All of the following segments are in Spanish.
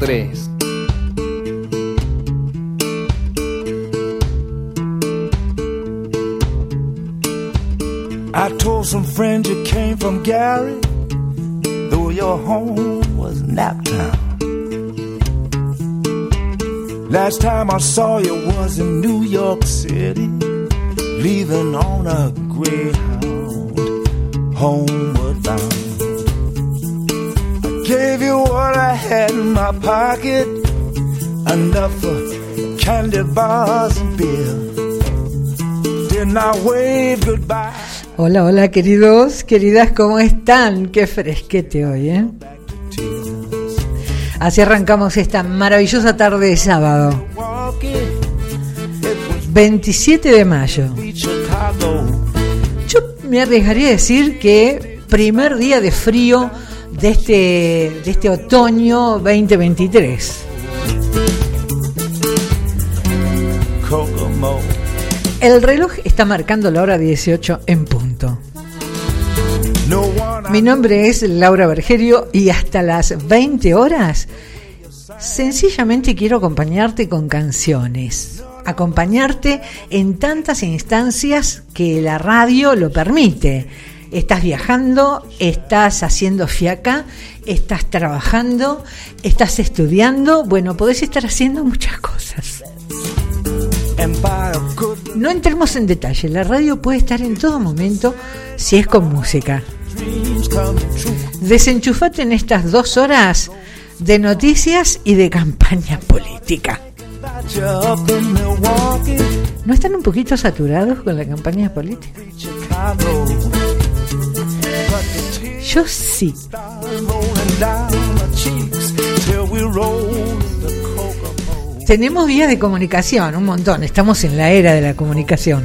3. I told some friends you came from Gary, though your home was Naptown. Last time I saw you was in New York City, leaving on a Greyhound, homeward bound. Hola, hola queridos, queridas, ¿cómo están? Qué fresquete hoy, ¿eh? Así arrancamos esta maravillosa tarde de sábado, 27 de mayo. Yo me arriesgaría a decir que primer día de frío de este, de este otoño 2023. Kokomo. El reloj está marcando la hora 18 en punto. Mi nombre es Laura Bergerio y hasta las 20 horas sencillamente quiero acompañarte con canciones. Acompañarte en tantas instancias que la radio lo permite. Estás viajando, estás haciendo fiaca, estás trabajando, estás estudiando. Bueno, podés estar haciendo muchas cosas. No entremos en detalle, la radio puede estar en todo momento si es con música. Desenchufate en estas dos horas de noticias y de campaña política. ¿No están un poquito saturados con la campaña política? The Kokomo. Tenemos vías de comunicación, un montón. Estamos en la era de la comunicación.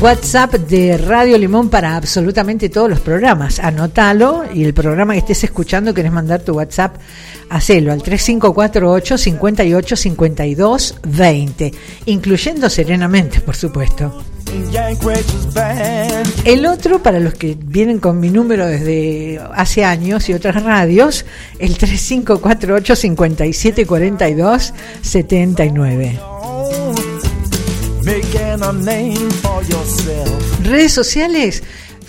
WhatsApp de Radio Limón para absolutamente todos los programas. Anótalo y el programa que estés escuchando, querés mandar tu WhatsApp, hacelo al 3548 58 52 20, incluyendo serenamente, por supuesto. El otro, para los que vienen con mi número desde hace años y otras radios, el 3548 57 42 79. Redes sociales,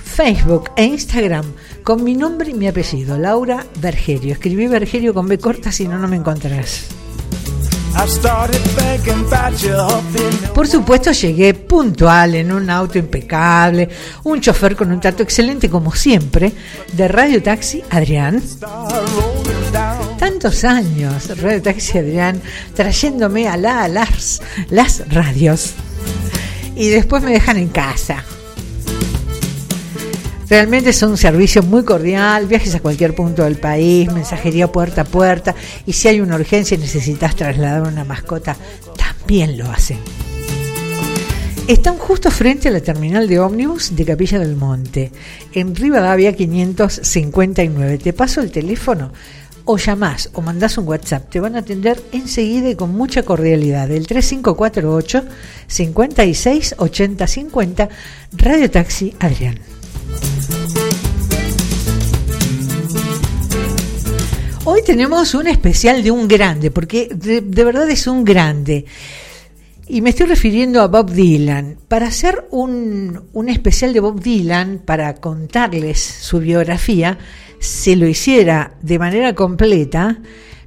Facebook e Instagram, con mi nombre y mi apellido, Laura Bergerio. Escribí Bergerio con B corta, si no, no me encontrarás. Por supuesto, llegué puntual en un auto impecable, un chofer con un trato excelente, como siempre, de Radio Taxi Adrián. Tantos años, Radio Taxi Adrián, trayéndome a, la, a las, las radios. Y después me dejan en casa. Realmente es un servicio muy cordial, viajes a cualquier punto del país, mensajería puerta a puerta, y si hay una urgencia y necesitas trasladar una mascota, también lo hacen. Están justo frente a la terminal de ómnibus de Capilla del Monte, en Rivadavia 559. Te paso el teléfono o llamás o mandás un WhatsApp. Te van a atender enseguida y con mucha cordialidad. El 3548 56 80 50 Radio Taxi Adrián. Hoy tenemos un especial de un grande, porque de, de verdad es un grande. Y me estoy refiriendo a Bob Dylan. Para hacer un, un especial de Bob Dylan, para contarles su biografía, si lo hiciera de manera completa,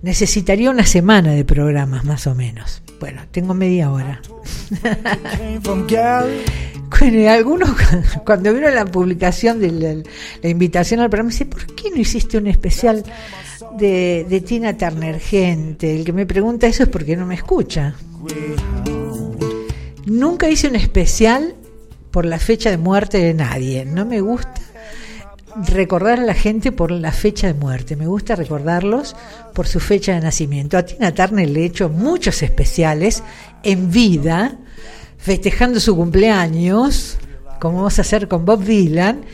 necesitaría una semana de programas más o menos. Bueno, tengo media hora. Algunos cuando vieron la publicación de la, invitación al programa, dice, ¿por qué no hiciste un especial de, de Tina Turner, gente? El que me pregunta eso es porque no me escucha. Nunca hice un especial por la fecha de muerte de nadie. No me gusta recordar a la gente por la fecha de muerte. Me gusta recordarlos por su fecha de nacimiento. A Tina Turner le he hecho muchos especiales en vida, festejando su cumpleaños, como vamos a hacer con Bob Dylan,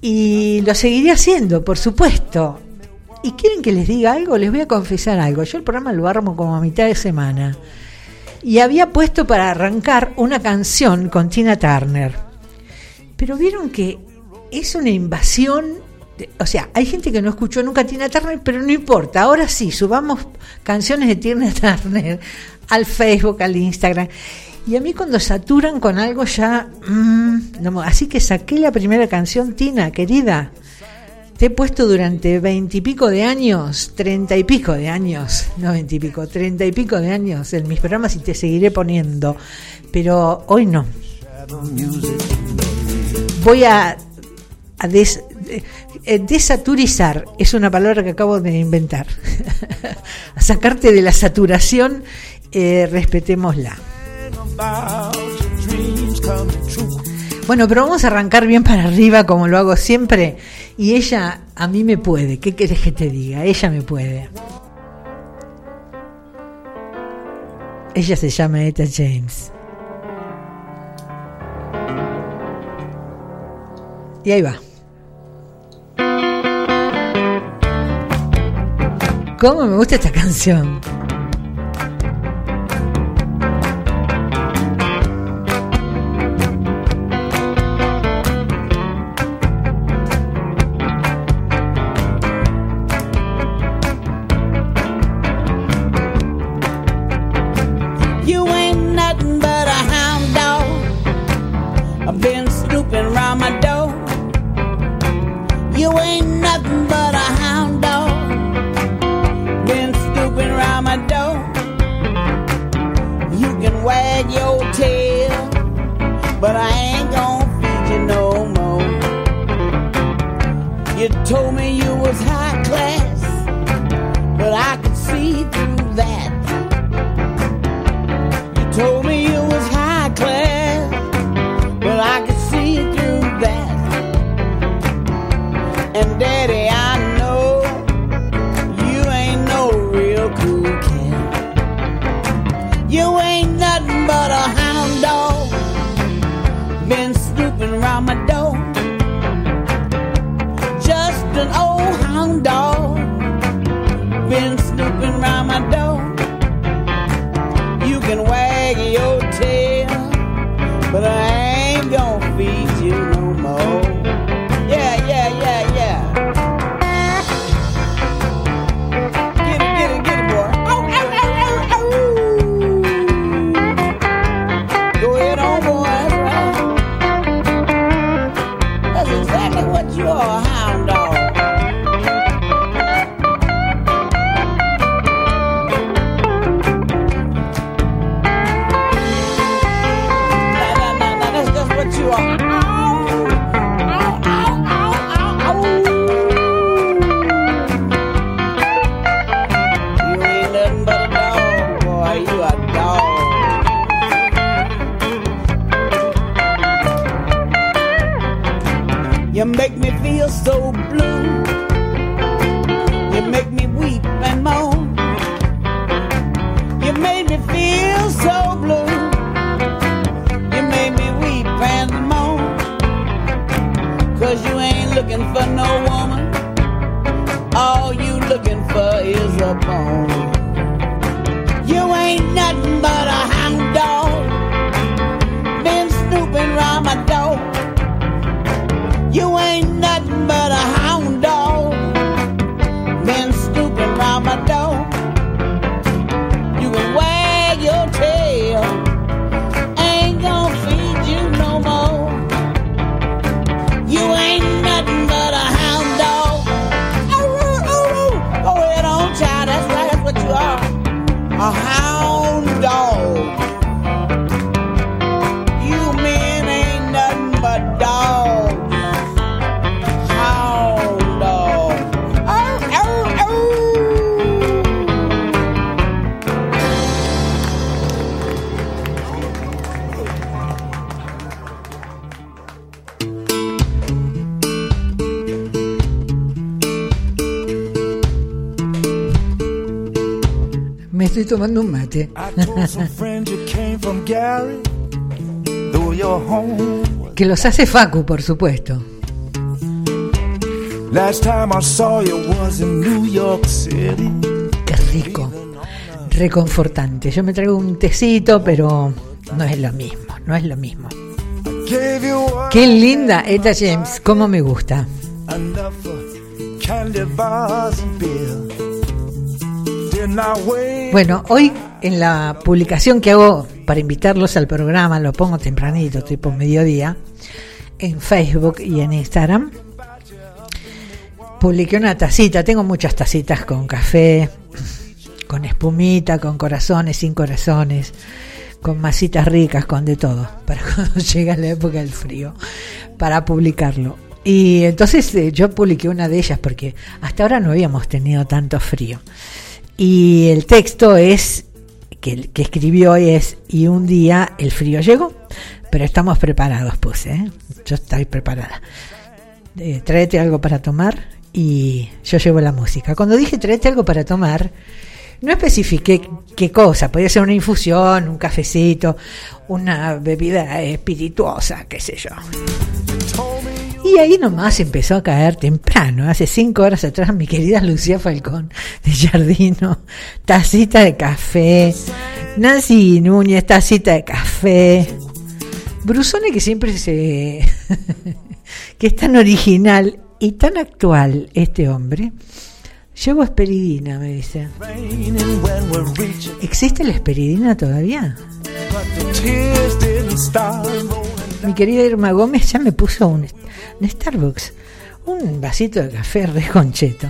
y lo seguiré haciendo, por supuesto. ¿Y quieren que les diga algo? Les voy a confesar algo. Yo el programa lo armo como a mitad de semana. Y había puesto para arrancar una canción con Tina Turner. Pero vieron que es una invasión o sea, hay gente que no escuchó nunca a Tina Turner, pero no importa. Ahora sí, subamos canciones de Tina Turner al Facebook, al Instagram. Y a mí cuando saturan con algo ya... Mm, no, así que saqué la primera canción, Tina, querida. Te he puesto durante veintipico de años, treinta y pico de años, no veintipico, treinta y pico de años en mis programas y te seguiré poniendo. Pero hoy no. Voy a, eh, desaturizar es una palabra que acabo de inventar. a sacarte de la saturación, eh, respetémosla. Bueno, pero vamos a arrancar bien para arriba como lo hago siempre. Y ella a mí me puede. ¿Qué querés que te diga? Ella me puede. Ella se llama Eta James. Y ahí va. ¿Cómo me gusta esta canción? You're a hound dog. Tomando un mate. que los hace Facu, por supuesto. Qué rico, reconfortante. Yo me traigo un tecito, pero no es lo mismo, no es lo mismo. Qué linda Eta James, cómo me gusta. enough for candy bars and beer. Didn't I wait? Bueno, hoy en la publicación que hago para invitarlos al programa, lo pongo tempranito, tipo mediodía, en Facebook y en Instagram. Publiqué una tacita, tengo muchas tacitas con café, con espumita, con corazones, sin corazones, con masitas ricas, con de todo, para cuando llega la época del frío, para publicarlo. Y entonces eh, yo publiqué una de ellas porque hasta ahora no habíamos tenido tanto frío. Y el texto es, que, que escribió es, y un día el frío llegó, pero estamos preparados, puse, ¿eh? yo estoy preparada. Eh, algo para tomar y yo llevo la música. Cuando dije tráete algo para tomar, no especifiqué qué cosa, podía ser una infusión, un cafecito, una bebida espirituosa, qué sé yo. Y ahí nomás empezó a caer temprano, hace cinco horas atrás, mi querida Lucía Falcón de Jardino, tacita de café, Nancy Núñez, tacita de café, Brusone que siempre se... que es tan original y tan actual este hombre. Llevo esperidina, me dice. ¿Existe la esperidina todavía? Mi querida Irma Gómez ya me puso un, Starbucks, un vasito de café re concheto.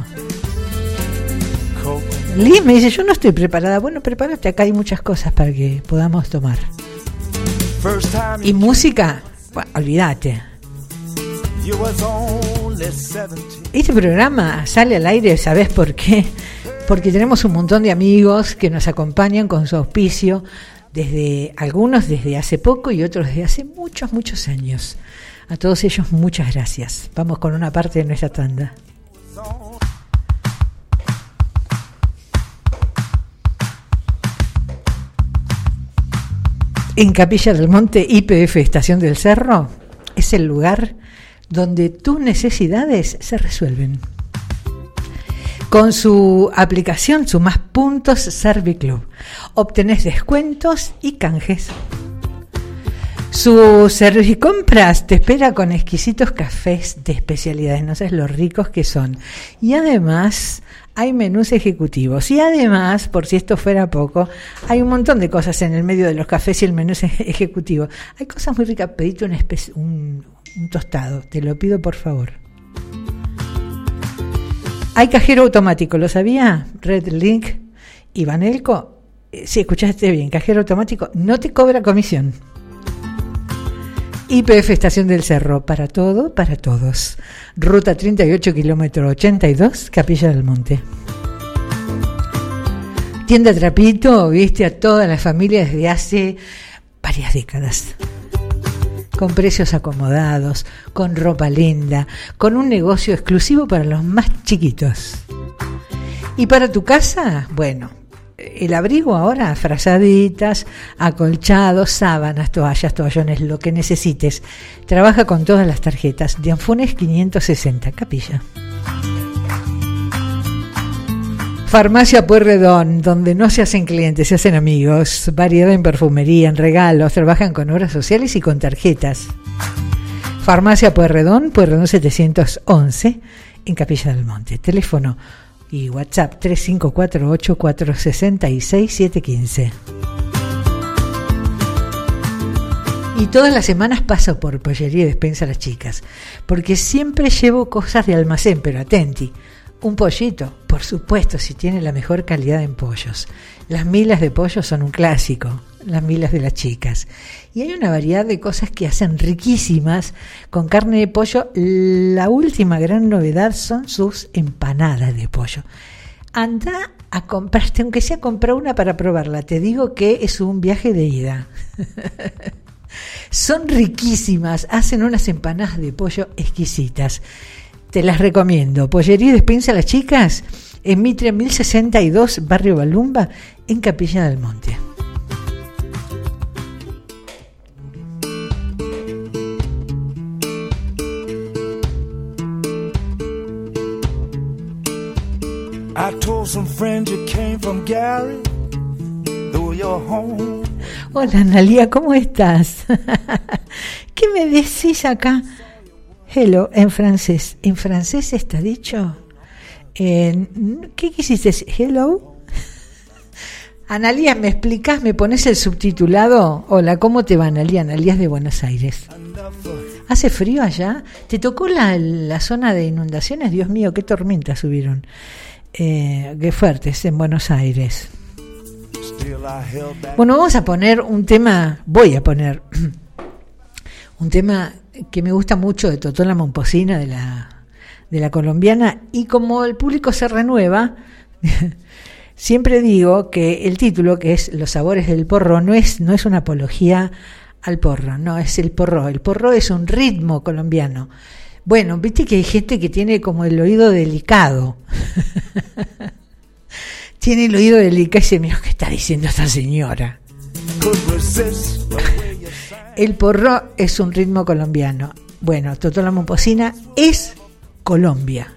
Coke. Liz me dice, yo no estoy preparada. Bueno, prepárate, acá hay muchas cosas para que podamos tomar. Y música, bueno, olvídate. you was only 17. Este programa sale al aire, ¿sabes por qué? Porque tenemos un montón de amigos que nos acompañan con su auspicio, desde algunos desde hace poco y otros desde hace muchos, muchos años. A todos ellos muchas gracias. Vamos con una parte de nuestra tanda. En Capilla del Monte, IPF Estación del Cerro, es el lugar donde tus necesidades se resuelven. Con su aplicación Sumas Puntos Serviclub, obtenés descuentos y canjes. Su Servicompras te espera con exquisitos cafés de especialidades, no sabes lo ricos que son. Y además hay menús ejecutivos. Y además, por si esto fuera poco, hay un montón de cosas en el medio de los cafés y el menú eje- ejecutivo. Hay cosas muy ricas. Pedite espe- un, un tostado, te lo pido por favor. Hay cajero automático, ¿lo sabía? Red Link y Banelco. Eh, Si escuchaste bien, cajero automático no te cobra comisión. IPF Estación del Cerro, para todo, para todos. Ruta 38, kilómetro 82, Capilla del Monte. Tienda Trapito, viste a toda la familia desde hace varias décadas. Con precios acomodados, con ropa linda, con un negocio exclusivo para los más chiquitos. ¿Y para tu casa? Bueno, el abrigo ahora, frazaditas, acolchados, sábanas, toallas, toallones, lo que necesites. Trabaja con todas las tarjetas. Dianfunes 560, Capilla. Farmacia Pueyrredón, donde no se hacen clientes, se hacen amigos. Variedad en perfumería, en regalos, trabajan con obras sociales y con tarjetas. Farmacia Pueyrredón, Pueyrredón 711, en Capilla del Monte. Teléfono y WhatsApp 3548 466 715. Y todas las semanas paso por Pollería y Despensa a las chicas, porque siempre llevo cosas de almacén, pero atenti. Un pollito, por supuesto, si tiene la mejor calidad en pollos. Las milas de pollo son un clásico, las milas de las chicas. Y hay una variedad de cosas que hacen riquísimas con carne de pollo. La última gran novedad son sus empanadas de pollo. Anda a comprarte, aunque sea comprar una para probarla. Te digo que es un viaje de ida. Son riquísimas, hacen unas empanadas de pollo exquisitas. Te las recomiendo. Pollería y Despensa a las Chicas en Mitre 1062, Barrio Balumba, en Capilla del Monte. Hola Analia, ¿cómo estás? ¿Qué me decís acá? Hello en francés. ¿En francés está dicho? ¿Qué quisiste decir? Hello. Analía, ¿me explicas? ¿Me pones el subtitulado? Hola, ¿cómo te va, Analía? Analía de Buenos Aires. ¿Hace frío allá? ¿Te tocó la, la zona de inundaciones? Dios mío, qué tormentas subieron. Eh, qué fuertes en Buenos Aires. Bueno, vamos a poner un tema, voy a poner un tema que me gusta mucho de Totola Momposina, de la, de la colombiana, y como el público se renueva, siempre digo que el título, que es Los sabores del porro, no es, no es una apología al porro, no, es el porro. El porro es un ritmo colombiano. Bueno, viste que hay gente que tiene como el oído delicado. tiene el oído delicado y dice, mira, ¿qué está diciendo esta señora? El porro es un ritmo colombiano. Bueno, Totola Momposina es Colombia.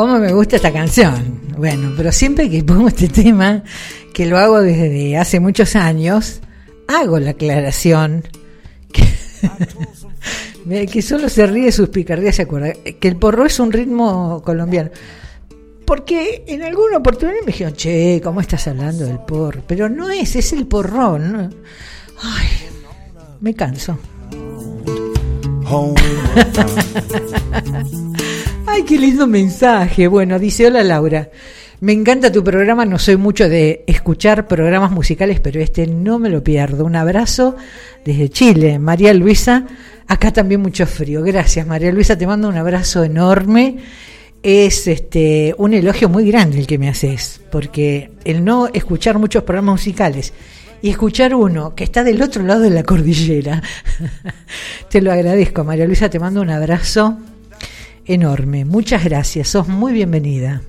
¿Cómo me gusta esta canción? Bueno, pero siempre que pongo este tema, que lo hago desde hace muchos años, hago la aclaración que, solo se ríe sus picardías, se acuerda, que el porro es un ritmo colombiano. Porque en alguna oportunidad me dijeron, che, ¿cómo estás hablando del porro? Pero no es, es el porrón. Ay, me canso. Ay, qué lindo mensaje. Bueno, dice, hola Laura. Me encanta tu programa, no soy mucho de escuchar programas musicales, pero este no me lo pierdo. Un abrazo desde Chile. María Luisa, acá también mucho frío. Gracias, María Luisa, te mando un abrazo enorme es este un elogio muy grande el que me haces, porque el no escuchar muchos programas musicales y escuchar uno que está del otro lado de la cordillera, te lo agradezco, María Luisa, te mando un abrazo enorme. Muchas gracias, sos muy bienvenida.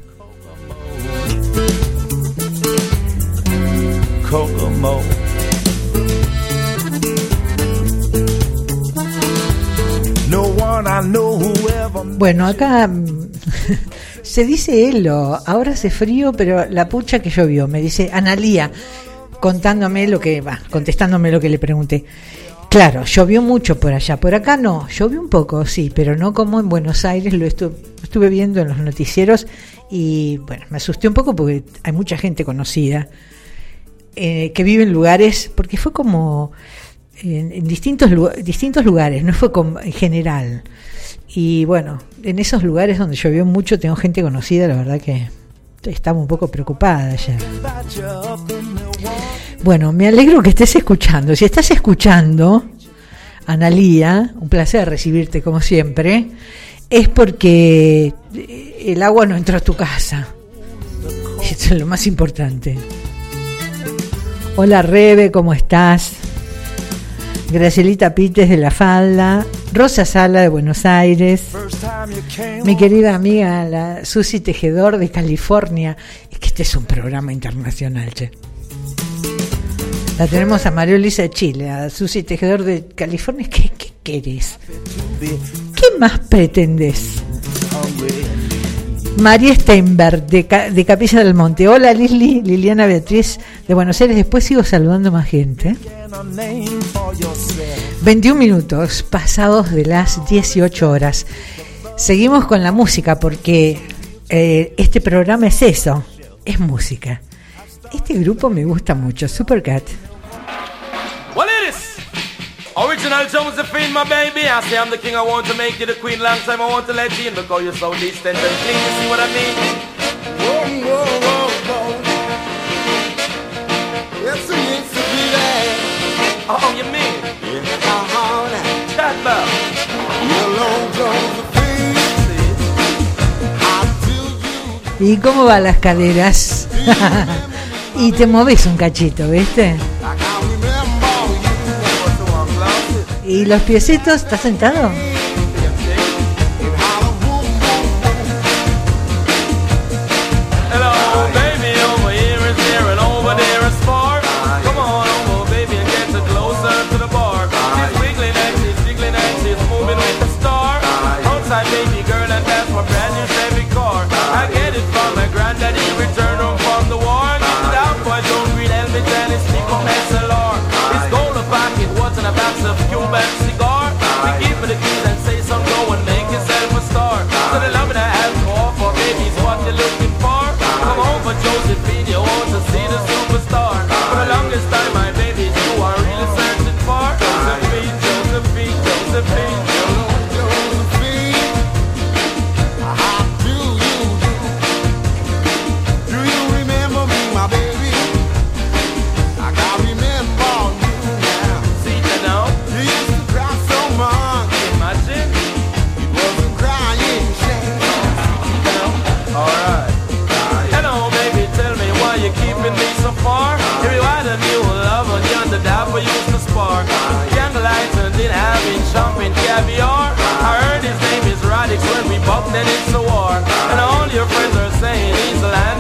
Bueno, acá se dice Elo, ahora hace frío, pero la pucha que llovió, me dice Analía, contándome lo que va, contestándome lo que le pregunté. Claro, llovió mucho por allá, por acá no, llovió un poco, sí, pero no como en Buenos Aires, lo estuve viendo en los noticieros y bueno, me asusté un poco porque hay mucha gente conocida eh, que vive en lugares, porque fue como en, distintos, distintos lugares, no fue como en general. Y bueno, en esos lugares donde llovió mucho, tengo gente conocida, la verdad que estaba un poco preocupada ayer. Bueno, me alegro que estés escuchando. Si estás escuchando, Analía, un placer recibirte como siempre, es porque el agua no entró a tu casa. Eso es lo más importante. Hola Rebe, ¿cómo estás? Gracielita Pites de La Falda, Rosa Sala de Buenos Aires, mi querida amiga la Susi Tejedor de California. Es que este es un programa internacional, che. La tenemos a María Luisa de Chile, a Susi Tejedor de California. ¿Qué, qué querés? ¿Qué más pretendes? María Steinberg, de, de, Capilla del Monte. Hola Lili, Liliana Beatriz de Buenos Aires. Después sigo saludando más gente. 21 minutos pasados de las 18 horas. Seguimos con la música porque eh, este programa es eso, es música. Este grupo me gusta mucho, Supercat. Original Josephine, my baby. I say I'm the king, I want to make you the queen. Long time I want to let you in because you're so distant and clean. You see what I mean? Whoa, whoa, whoa, whoa. Yes, it needs to be there. Oh, you mean? Yeah. Uh-huh. Chat about. Hello, Josephine. ¿Y cómo van las caderas? y te moves un cachito, ¿viste? ¿Y los piecitos? ¿Estás sentado?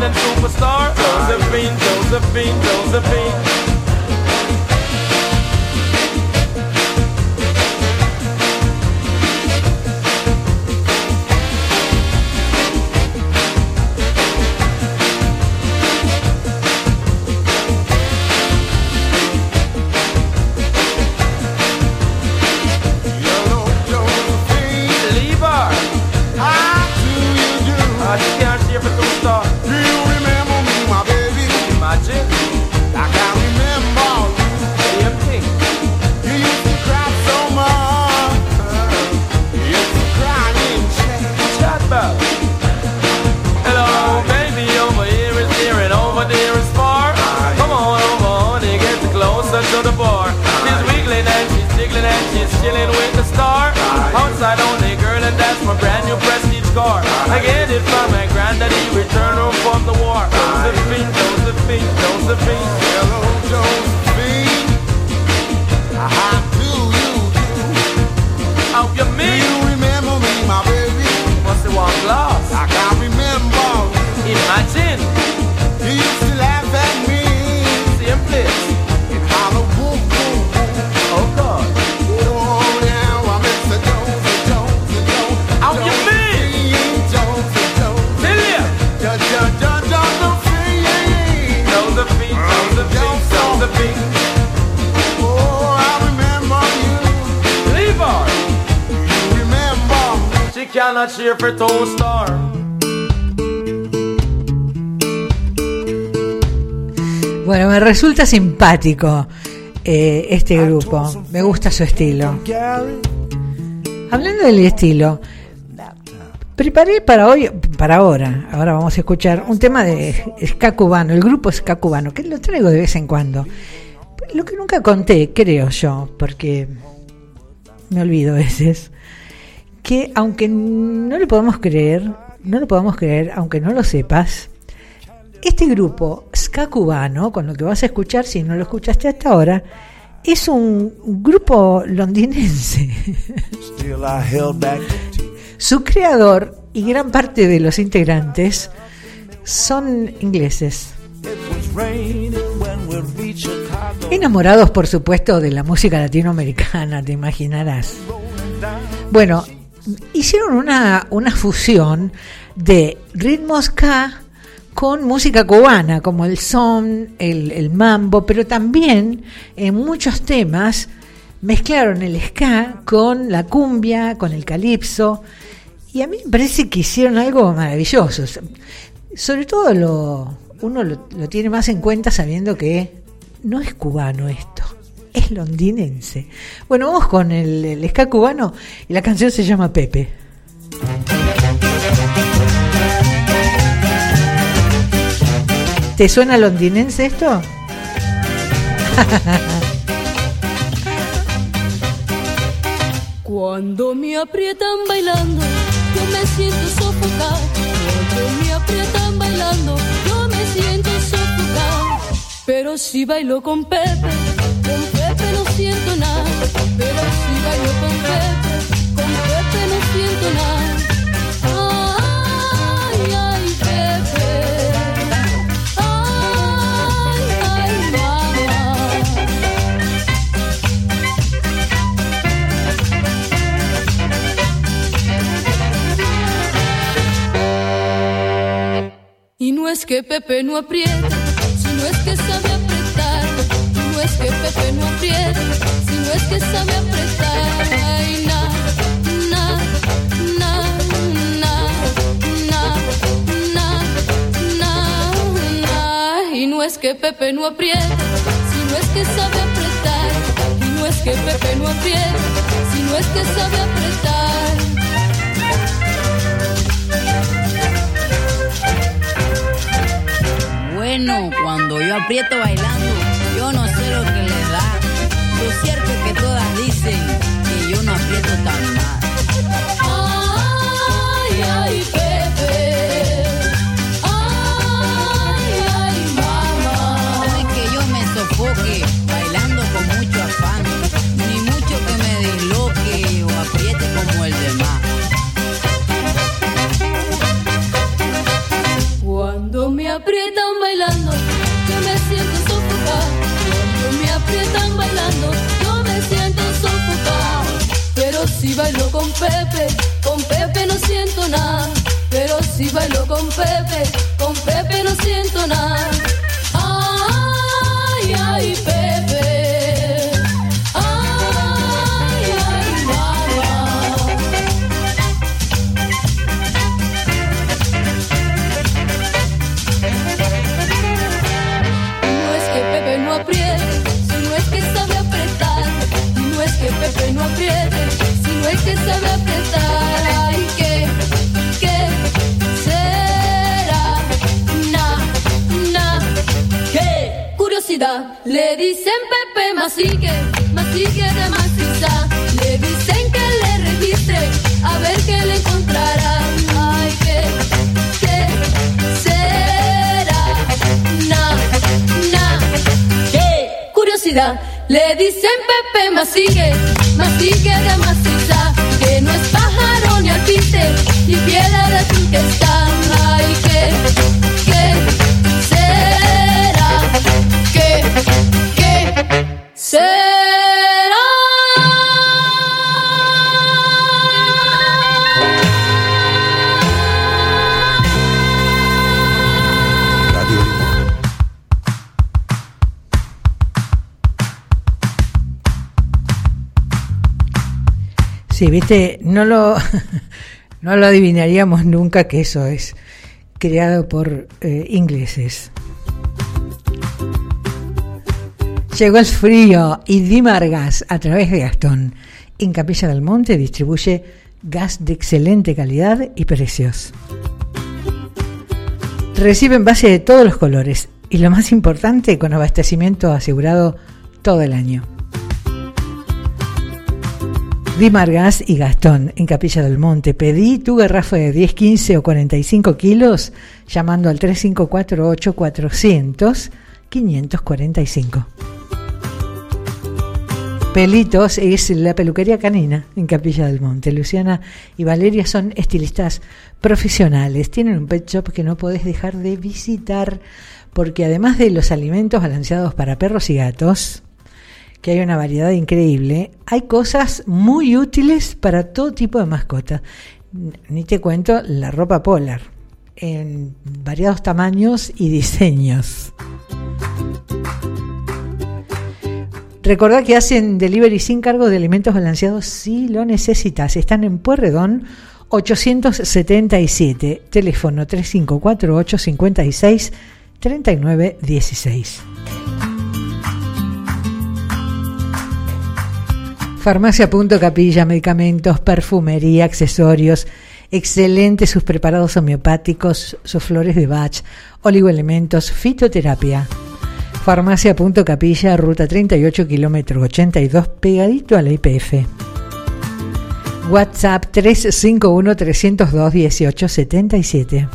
He's a landing superstar. Josephine, Josephine, Josephine. New prestige car. I get it from my granddaddy, return home from the war. Josephine, Josephine, Josephine. Hello, Josephine. How do you do? How you Do you remember me, my baby? Must have one glass. Cannot cheer for Toadstar. Bueno, me resulta simpático eh, este grupo. Me gusta su estilo. Hablando del estilo, preparé para hoy, para ahora, ahora vamos a escuchar un tema de ska cubano, el grupo ska cubano, que lo traigo de vez en cuando. Lo que nunca conté, creo yo, porque me olvido a veces, que aunque no lo podemos creer, no lo podemos creer, aunque no lo sepas, este grupo ska cubano, con lo que vas a escuchar, si no lo escuchaste hasta ahora, es un grupo londinense. Su creador y gran parte de los integrantes son ingleses. Enamorados, por supuesto, de la música latinoamericana, te imaginarás. Bueno, hicieron una, una fusión de ritmos K con música cubana, como el son, el, el mambo, pero también en muchos temas mezclaron el ska con la cumbia, con el calipso, y a mí me parece que hicieron algo maravilloso. Sobre todo lo, uno lo, tiene más en cuenta sabiendo que no es cubano esto, es londinense. Bueno, vamos con el, el ska cubano y la canción se llama Pepe. ¿Te suena londinense esto? Cuando me aprietan bailando, me siento sofocado. Cuando me aprietan bailando, yo me siento sofocado. Pero si bailo con Pepe, con Pepe no siento nada. Es que Pepe no apriete, sino es que sabe apretar. Y no es que Pepe no apriete, sino es que sabe apretar. Ay, na, na, na, na, na, na, na, na. Y no es que Pepe no apriete, sino es que sabe apretar. Y no es que Pepe no apriete, sino es que sabe apretar. Bueno, cuando yo aprieto bailando, yo no sé lo que le da. Lo cierto es que todas dicen que yo no aprieto tan mal. Ay, ay, Pepe. Ay, ay, mamá. No es que yo me sofoque bailando con mucho afán, ni mucho que me disloque o apriete como el demás. Cuando me aprietan si bailo con Pepe, con Pepe no siento nada. Pero si bailo con Pepe, con Pepe no siento nada. Ay, ay, Pepe. Ay, ay, mamá. No es que Pepe no apriete, sino es que sabe apretar. No es que Pepe no apriete, es que sabe apretar. Ay, ¿qué, qué será? Na, na, qué curiosidad Le dicen Pepe Masique, Masique de maciza. Le dicen que le registre, a ver qué le encontrará. Ay, que, que será. Na, na, qué curiosidad. Le dicen Pepe Masique, Masique de maciza. Que no es pájaro ni alpiste, y piedra de que está. Sí, viste, no lo, no lo adivinaríamos nunca que eso es creado por eh, ingleses. Llegó el frío y Dimar Gas, a través de Gastón, en Capilla del Monte, distribuye gas de excelente calidad y precios. Recibe envase de todos los colores y lo más importante, con abastecimiento asegurado todo el año. Dimar Gas y Gastón, en Capilla del Monte. Pedí tu garrafa de 10, 15 o 45 kilos llamando al 354-8400 545. Pelitos es la peluquería canina en Capilla del Monte. Luciana y Valeria son estilistas profesionales. Tienen un pet shop que no podés dejar de visitar porque además de los alimentos balanceados para perros y gatos, que hay una variedad increíble, hay cosas muy útiles para todo tipo de mascota. Ni te cuento la ropa polar, en variados tamaños y diseños. Recordá que hacen delivery sin cargo de alimentos balanceados si lo necesitas. Están en Puerredón 877, teléfono 354 Farmacia Punto Capilla, medicamentos, perfumería, accesorios, excelentes sus preparados homeopáticos, sus flores de Bach, oligoelementos, fitoterapia. Farmacia Punto Capilla, ruta 38, kilómetro 82, pegadito a la IPF. WhatsApp 351 302 1877.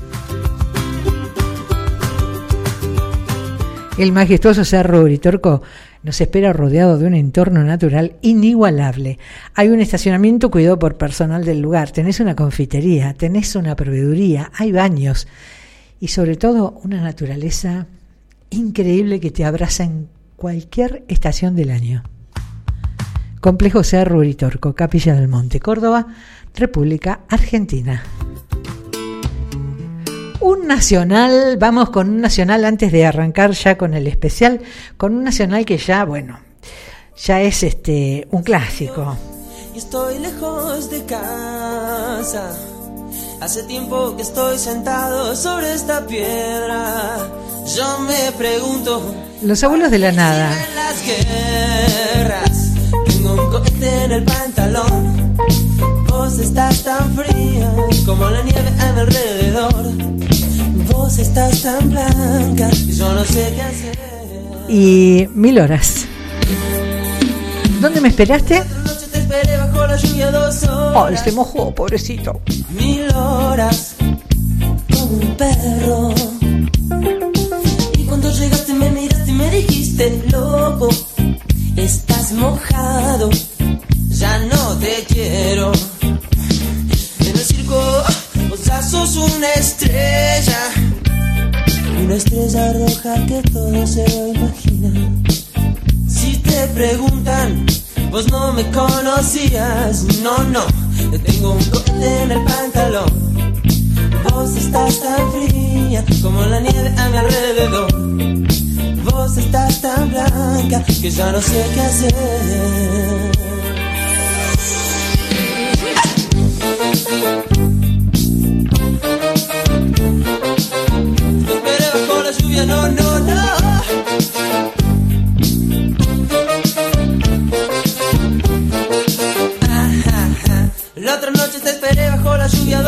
El majestuoso Cerro Uritorco nos espera rodeado de un entorno natural inigualable. Hay un estacionamiento cuidado por personal del lugar, tenés una confitería, tenés una proveeduría, hay baños y sobre todo una naturaleza increíble que te abraza en cualquier estación del año. Complejo Cerro Uritorco, Capilla del Monte, Córdoba, República Argentina. Un nacional, vamos con un nacional antes de arrancar ya con el especial, con un nacional que ya, bueno, ya es este un clásico. y estoy lejos de casa. Hace tiempo que estoy sentado sobre esta piedra. Yo me pregunto. Los abuelos de la nada. Las guerras tengo un cohete en el pantalón. Vos estás tan fría estás tan blanca y yo no sé qué hacer. Y mil horas. ¿Dónde me esperaste? Oh, se mojó, pobrecito. mil horas como un perro. Y cuando llegaste me miraste y me dijiste, loco, estás mojado, ya no te quiero. En el circo vos ya sos una estrella, una estrella roja que todo se lo imagina. Si te preguntan, vos no me conocías, no, no, te tengo un corte en el pantalón. Vos estás tan fría como la nieve a mi alrededor. Vos estás tan blanca que ya no sé qué hacer.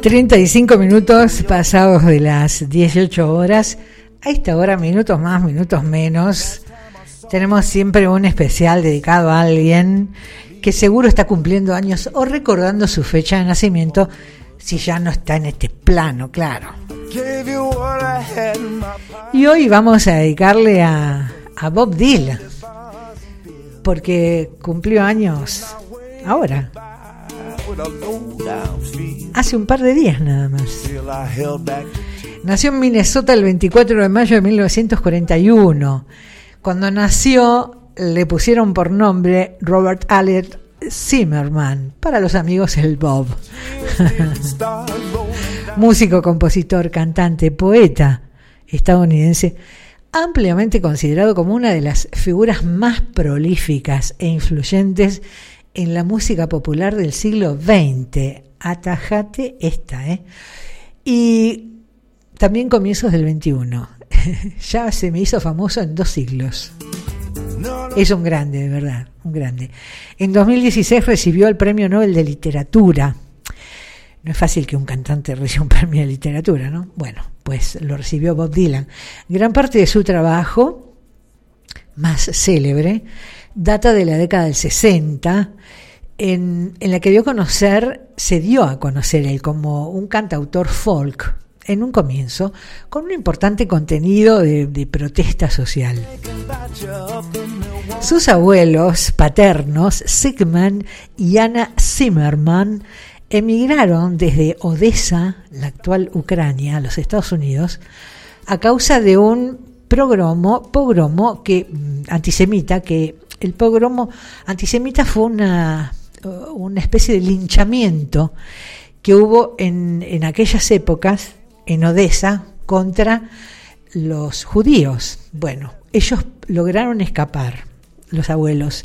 35 minutos pasados de las 18 horas. A esta hora, minutos más, minutos menos, tenemos siempre un especial dedicado a alguien que seguro está cumpliendo años o recordando su fecha de nacimiento si ya no está en este plano, claro. Y hoy vamos a dedicarle a, a Bob Dylan, porque cumplió años ahora, hace un par de días nada más. Nació en Minnesota el 24 de mayo de 1941. Cuando nació le pusieron por nombre Robert Allen Zimmerman, para los amigos el Bob. Músico, compositor, cantante, poeta estadounidense, ampliamente considerado como una de las figuras más prolíficas e influyentes en la música popular del siglo XX. Atajate esta, ¿eh? Y también comienzos del XXI. ya se me hizo famoso en dos siglos. No, no. Es un grande, de verdad, un grande. En 2016 recibió el Premio Nobel de Literatura. No es fácil que un cantante reciba un premio de literatura, ¿no? Bueno, pues lo recibió Bob Dylan. Gran parte de su trabajo, más célebre, data de la década del 60, en, la que dio a conocer, se dio a conocer él como un cantautor folk, en un comienzo, con un importante contenido de, protesta social. Sus abuelos paternos, Sigmund y Anna Zimmerman, emigraron desde Odessa, la actual Ucrania, a los Estados Unidos, a causa de un pogromo, pogromo que, mm, antisemita, que el pogromo antisemita fue una, uh, una especie de linchamiento que hubo en, en aquellas épocas en Odessa contra los judíos. Bueno, ellos lograron escapar, los abuelos.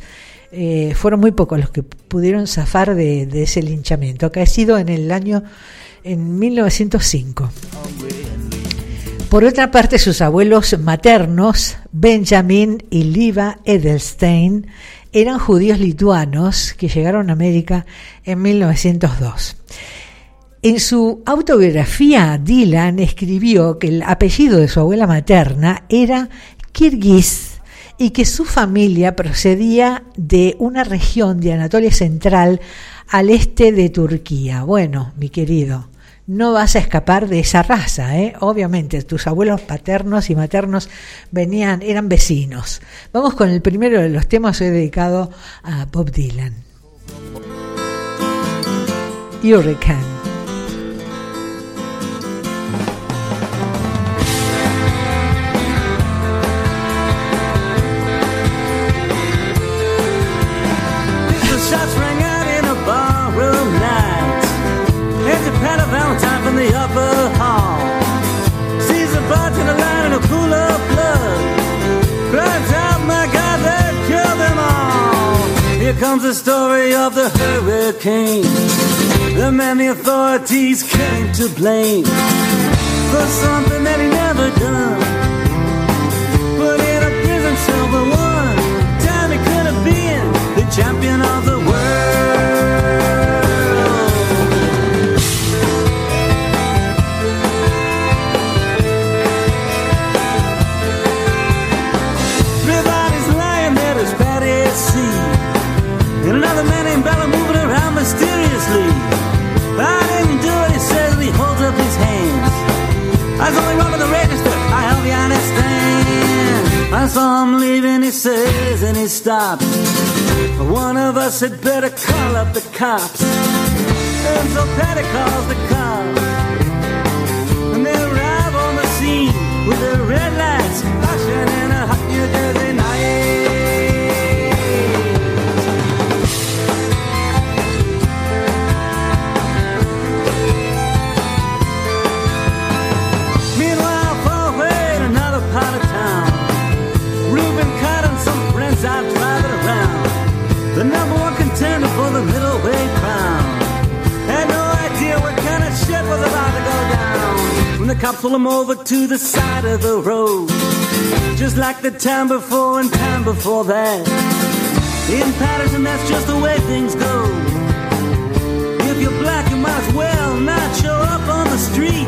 Eh, fueron muy pocos los que pudieron zafar de, ese linchamiento, acaecido en el año en 1905. Por otra parte, sus abuelos maternos, Benjamin y Liva Edelstein, eran judíos lituanos que llegaron a América en 1902. En su autobiografía, Dylan escribió que el apellido de su abuela materna era kirguís y que su familia procedía de una región de Anatolia Central al este de Turquía. Bueno, mi querido, no vas a escapar de esa raza, ¿eh? Obviamente, tus abuelos paternos y maternos venían, eran vecinos. Vamos con el primero de los temas hoy dedicado a Bob Dylan. Hurricane. Here comes the story of the hurricane. The man the authorities came to blame for something that he never done. Put in a prison cell for one time he could have been the champion of the That's only wrong with the register. I hope you understand. I saw him leaving, he says, and he stops. One of us had better call up the cops. And so Patty calls the cops. And they arrive on the scene with their red lights flashing in a hot New Jersey night. The cops pull him over to the side of the road. Just like the time before and time before that. In Patterson, that's just the way things go. If you're black, you might as well not show up on the street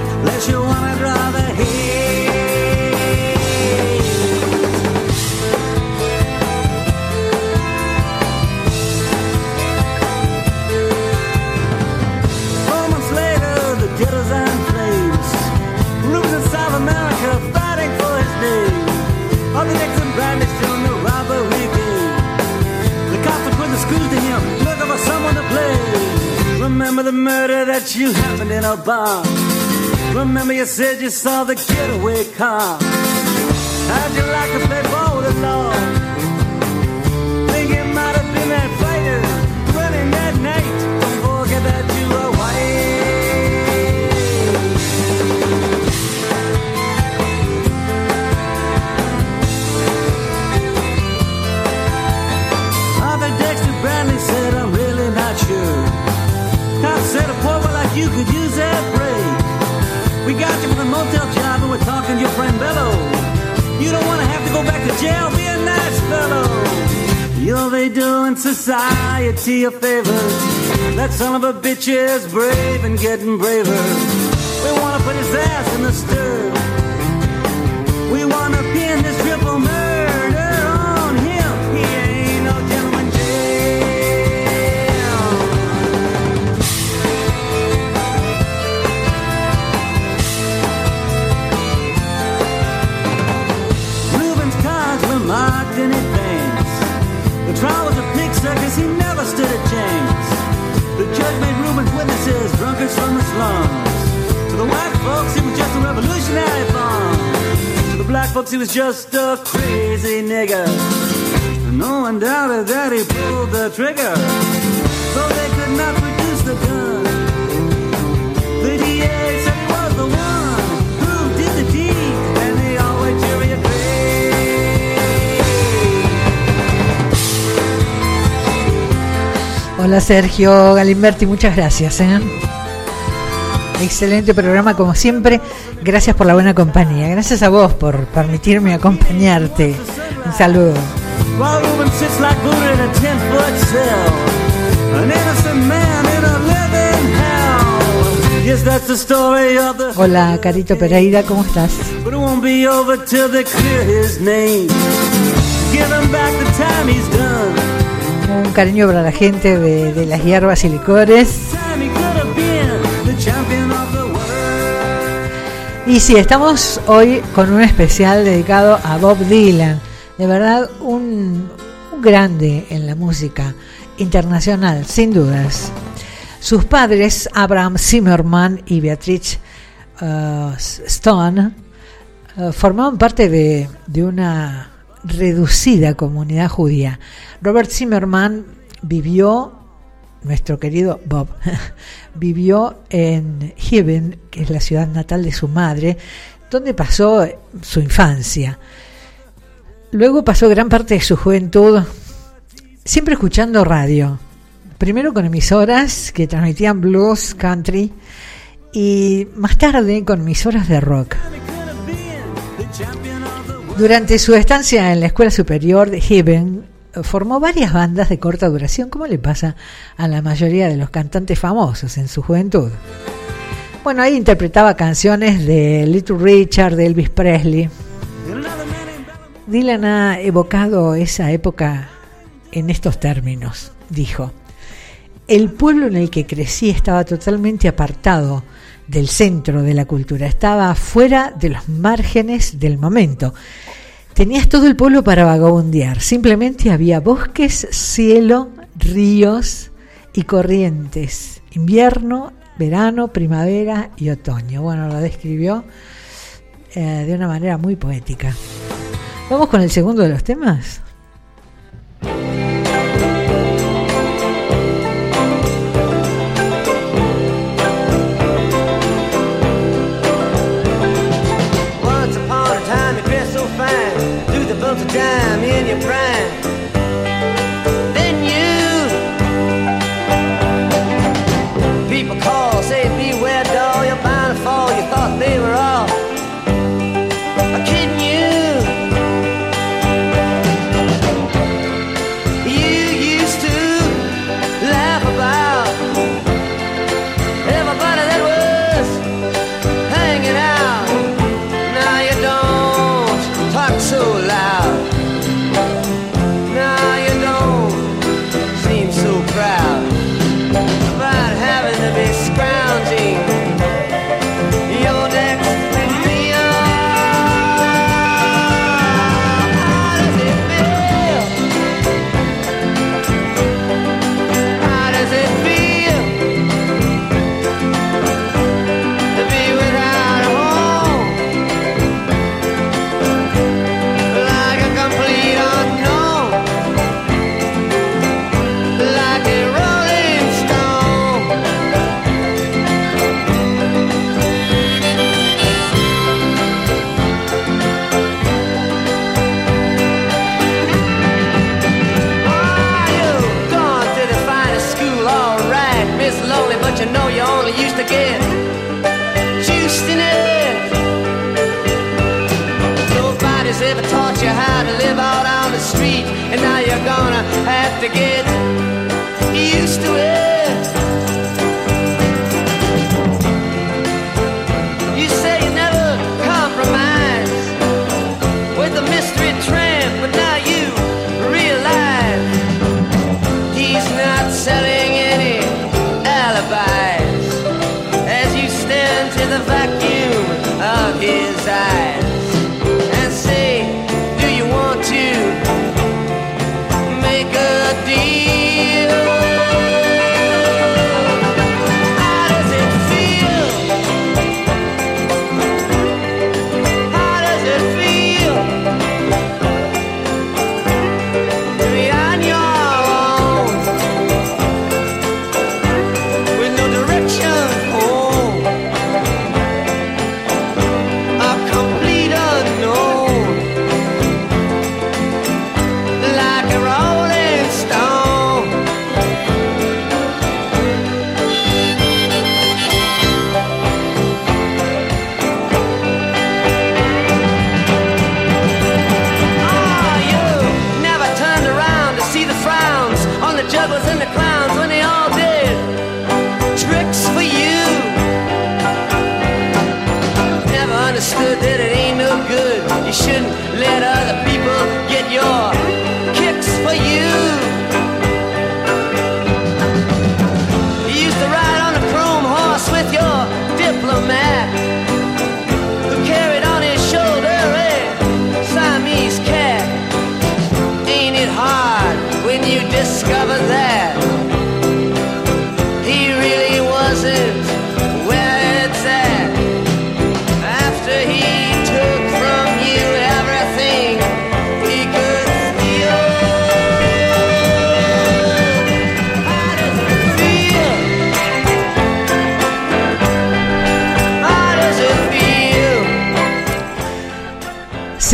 bar. Remember you said you saw the getaway car. How'd you like to play ball law? Think it might have been that you could use that break. We got you for the motel job and we're talking to your friend Bello. You don't want to have to go back to jail, be a nice fellow. You'll be doing society a favor. That son of a bitch is brave and getting braver. We want to put his ass in the stir. Reuben's drunkards from the slums. To the white folks, he was just a revolutionary farm. To the black folks, he was just a crazy nigger. No one doubted that he pulled the trigger. So Hola Sergio Galimberti, muchas gracias. ¿eh? Excelente programa como siempre. Gracias por la buena compañía. Gracias a vos por permitirme acompañarte. Un saludo. Hola Carito Pereira, ¿cómo estás? Un cariño para la gente de, las hierbas y licores. Y sí, estamos hoy con un especial dedicado a Bob Dylan. De verdad, un, grande en la música internacional, sin dudas. Sus padres, Abraham Zimmerman y Beatrice uh, Stone, uh, formaban parte de una reducida comunidad judía. Robert Zimmerman vivió, nuestro querido Bob, vivió en Heaven, que es la ciudad natal de su madre, donde pasó su infancia. Luego pasó gran parte de su juventud siempre escuchando radio. Primero con emisoras que transmitían blues, country y más tarde con emisoras de rock. Durante su estancia en la Escuela Superior de Heaven, formó varias bandas de corta duración, como le pasa a la mayoría de los cantantes famosos en su juventud. Bueno, ahí interpretaba canciones de Little Richard, de Elvis Presley. Dylan ha evocado esa época en estos términos. Dijo, el pueblo en el que crecí estaba totalmente apartado del centro de la cultura, estaba fuera de los márgenes del momento. Tenías todo el pueblo para vagabundear, simplemente había bosques, cielo, ríos y corrientes, invierno, verano, primavera y otoño. Bueno, lo describió eh, de una manera muy poética. Vamos con el segundo de los temas. to get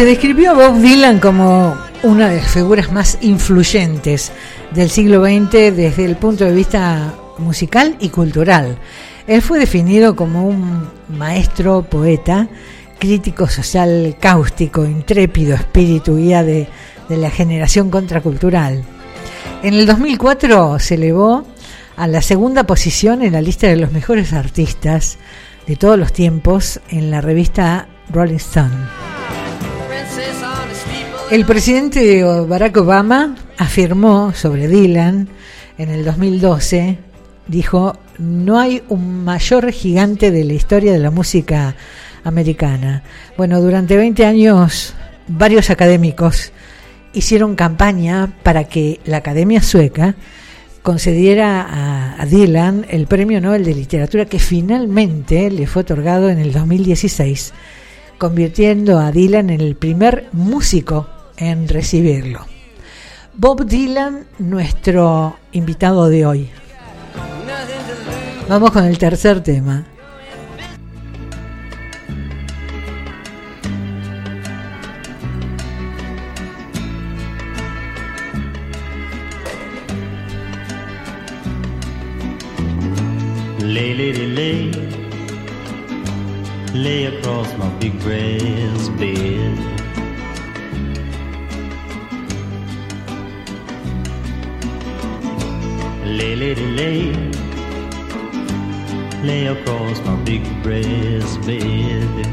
Se describió a Bob Dylan como una de las figuras más influyentes del siglo XX desde el punto de vista musical y cultural. Él fue definido como un maestro poeta, crítico social cáustico, intrépido espíritu guía de, de la generación contracultural. En el 2004 se elevó a la segunda posición en la lista de los mejores artistas de todos los tiempos en la revista Rolling Stone. El presidente Barack Obama afirmó sobre Dylan en el 2012, dijo, no hay un mayor gigante de la historia de la música americana. Bueno, durante 20 años varios académicos hicieron campaña para que la Academia Sueca concediera a, Dylan el Premio Nobel de Literatura que finalmente le fue otorgado en el 2016, convirtiendo a Dylan en el primer músico en recibirlo. Bob Dylan, nuestro invitado de hoy. Vamos con el tercer tema. Lay, lay, lay across my big brass bed. Lay, lady, lay, lay across my big brass bed.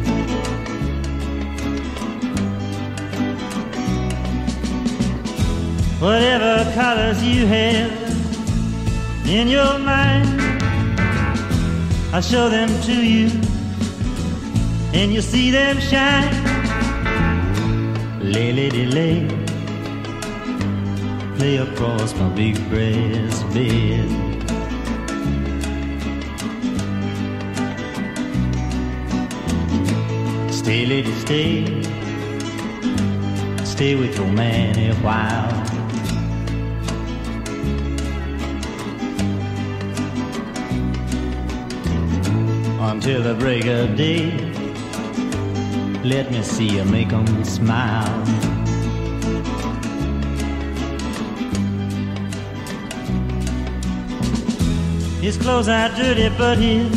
Whatever colors you have in your mind. I'll show them to you, and you'll see them shine. Lay, lady, lay, lay across my big brass bed. Stay, lady, stay, stay with your man a while. until the break of day. Let me see you make 'em smile. His clothes are dirty, but his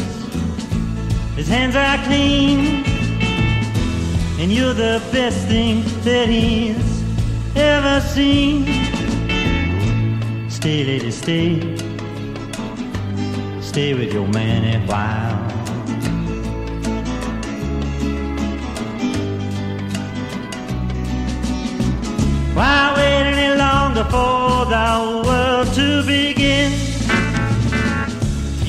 his hands are clean. And you're the best thing that he's ever seen. Stay, lady, stay. Stay with your man a while. Why wait any longer for the world to begin?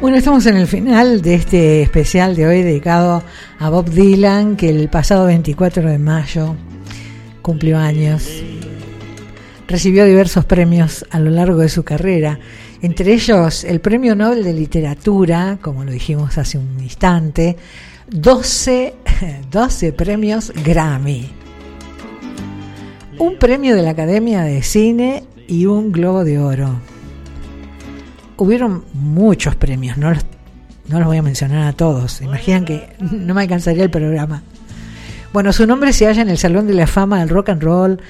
Bueno, estamos en el final de este especial de hoy dedicado a Bob Dylan, que el pasado 24 de mayo cumplió años. Recibió diversos premios a lo largo de su carrera, entre ellos el Premio Nobel de Literatura, como lo dijimos hace un instante, 12, 12 premios Grammy, un premio de la Academia de Cine y un Globo de Oro hubieron muchos premios, no los, no los voy a mencionar a todos. Imaginan que no me alcanzaría el programa. Bueno, su nombre se halla en el Salón de la Fama del Rock and Roll,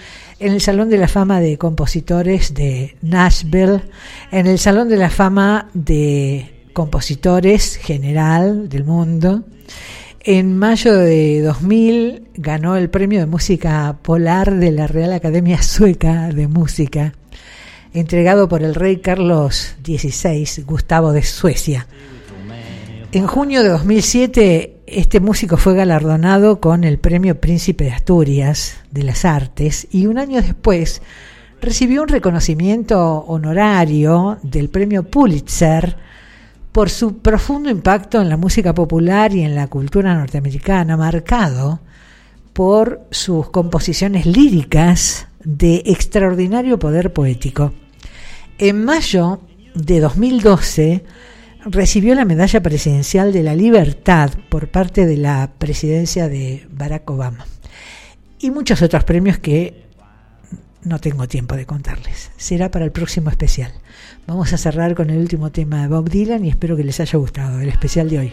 en el Salón de la Fama de Compositores de Nashville, en el Salón de la Fama de Compositores General del Mundo. En mayo de 2000 ganó el premio de música polar de la Real Academia Sueca de Música entregado por el rey Carlos XVI, Gustavo de Suecia. En junio de 2007, este músico fue galardonado con el Premio Príncipe de Asturias de las Artes y un año después recibió un reconocimiento honorario del Premio Pulitzer por su profundo impacto en la música popular y en la cultura norteamericana, marcado por sus composiciones líricas de extraordinario poder poético. En mayo de 2012 recibió la Medalla Presidencial de la Libertad por parte de la presidencia de Barack Obama y muchos otros premios que no tengo tiempo de contarles. Será para el próximo especial. Vamos a cerrar con el último tema de Bob Dylan y espero que les haya gustado el especial de hoy.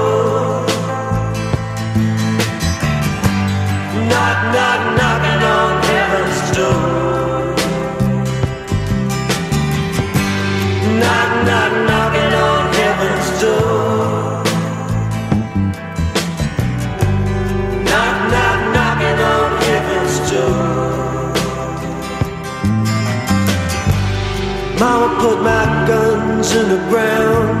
Put my guns in the ground.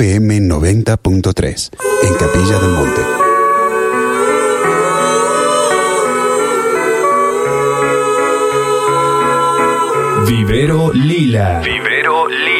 FM 90.3 en Capilla del Monte. Vivero Lila. Vivero Lila.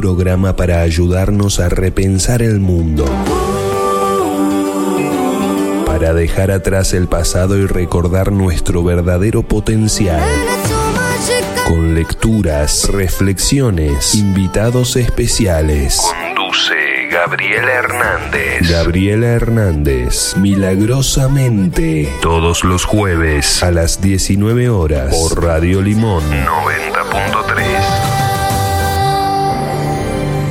Programa para ayudarnos a repensar el mundo. Para dejar atrás el pasado y recordar nuestro verdadero potencial. Con lecturas, reflexiones, invitados especiales. Conduce Gabriela Hernández. Gabriela Hernández, milagrosamente, todos los jueves a las 19 horas por Radio Limón 90.3.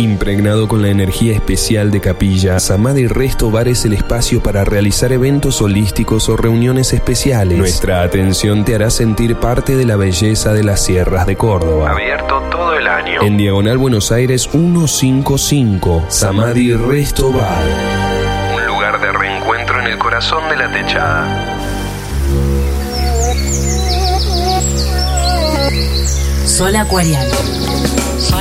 Impregnado con la energía especial de Capilla, Samadhi Resto Bar es el espacio para realizar eventos holísticos o reuniones especiales. Nuestra atención te hará sentir parte de la belleza de las sierras de Córdoba. Abierto todo el año. En Diagonal Buenos Aires 155, Samadhi Resto Bar. Un lugar de reencuentro en el corazón de la techada. Sol Acuariano.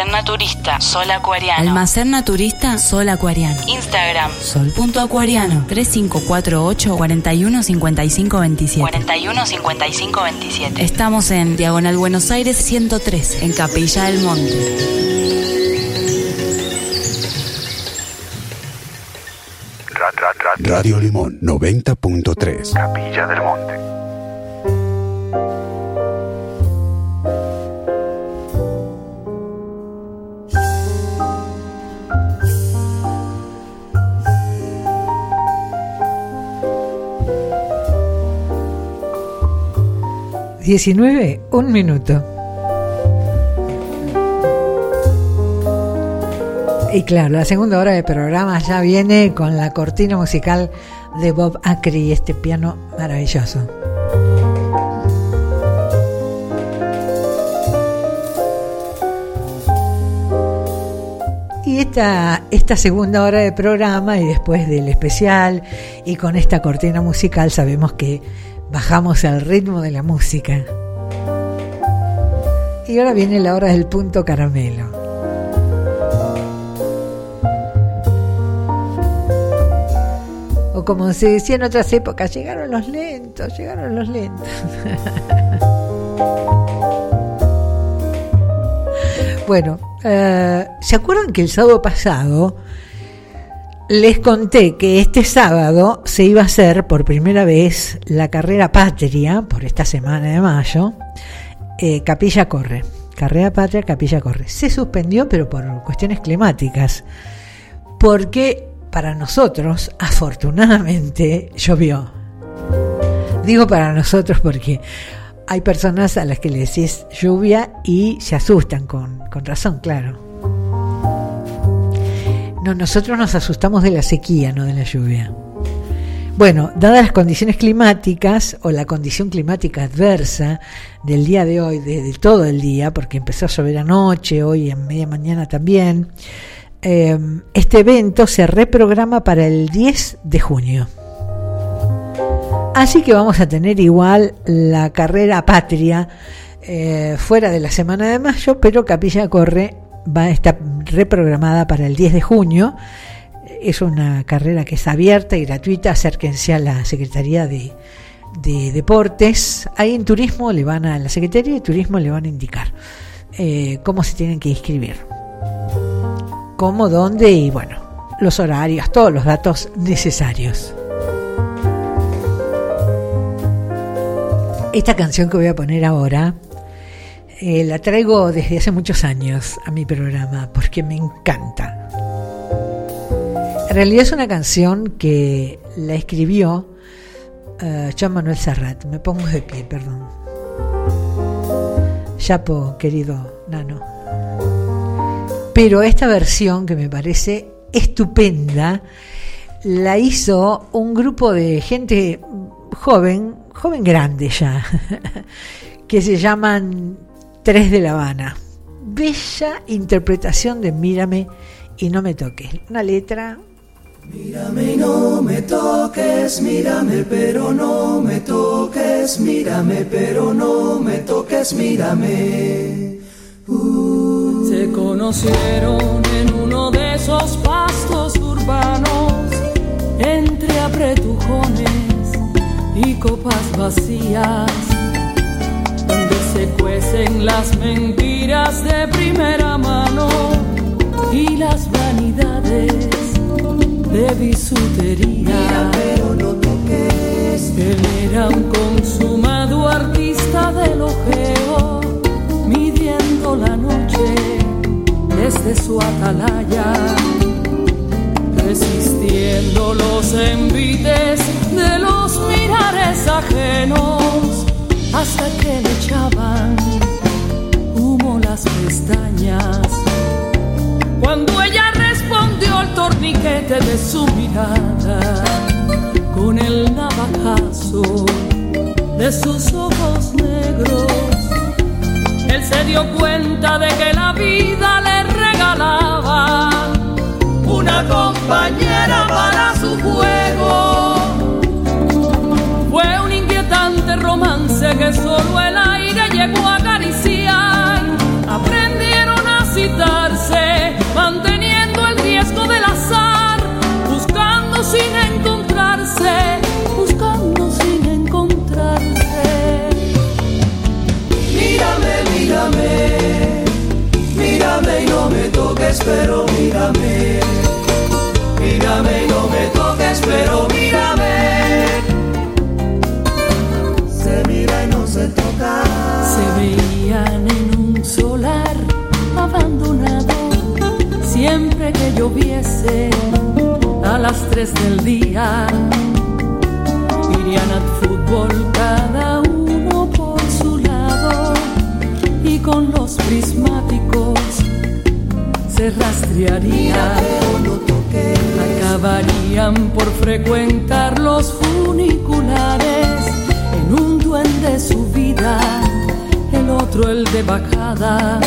Almacén Naturista, Sol Acuariano. Almacén Naturista, Sol Acuariano. Instagram, sol.acuariano. 3548 415527 415527 Estamos en Diagonal Buenos Aires 103, en Capilla del Monte. Radio Limón 90.3. Capilla del Monte. Diecinueve, un minuto. Y claro, la segunda hora de programa ya viene con la cortina musical de Bob Acri, este piano maravilloso. Y esta, esta segunda hora de programa y después del especial y con esta cortina musical sabemos que bajamos el ritmo de la música. Y ahora viene la hora del punto caramelo. O como se decía en otras épocas, llegaron los lentos, llegaron los lentos. bueno, eh, ¿se acuerdan que el sábado pasado les conté que este sábado se iba a hacer por primera vez la carrera patria, por esta semana de mayo, eh, Capilla Corre. Carrera patria, Capilla Corre. Se suspendió, pero por cuestiones climáticas. Porque para nosotros, afortunadamente, llovió. Digo para nosotros porque hay personas a las que le decís lluvia y se asustan, con, con razón, claro. No, nosotros nos asustamos de la sequía, no de la lluvia. Bueno, dadas las condiciones climáticas o la condición climática adversa del día de hoy, de, todo el día, porque empezó a llover anoche, hoy en media mañana también, eh, este evento se reprograma para el 10 de junio. Así que vamos a tener igual la carrera patria eh, fuera de la semana de mayo, pero Capilla corre va a estar reprogramada para el 10 de junio. Es una carrera que es abierta y gratuita. Acérquense a la Secretaría de, Deportes. Ahí en Turismo le van a la Secretaría de Turismo le van a indicar eh, cómo se tienen que inscribir. Cómo, dónde y bueno, los horarios, todos los datos necesarios. Esta canción que voy a poner ahora eh, la traigo desde hace muchos años a mi programa porque me encanta. En realidad es una canción que la escribió uh, Jean Manuel Serrat. Me pongo de pie, perdón. Chapo, querido Nano. Pero esta versión que me parece estupenda la hizo un grupo de gente joven, joven grande ya, que se llaman Tres de La Habana. Bella interpretación de Mírame y no me toques. Una letra. Mírame y no me toques, mírame pero no me toques, mírame pero no me toques, mírame. Uh. Se conocieron en uno de esos pastos urbanos entre apretujones y copas vacías se cuecen las mentiras de primera mano y las vanidades de bisutería. pero no toques. Él era un consumado artista del ojeo, midiendo la noche desde su atalaya, resistiendo los envites de los mirares ajenos, hasta que le echaban humo las pestañas. Cuando ella respondió al torniquete de su mirada, con el navajazo de sus ojos negros, él se dio cuenta de que la vida le regalaba una compañera para su juego. Un inquietante romance que solo el aire llegó a acariciar. Aprendieron a citarse, manteniendo el riesgo del azar, buscando sin encontrarse, buscando sin encontrarse. Mírame, mírame, mírame y no me toques, pero mírame. Mírame que lloviese a las tres del día. Irían al fútbol cada uno por su lado y con los prismáticos se rastrearían. Acabarían por frecuentar los funiculares en un duende su vida, el otro el de bajada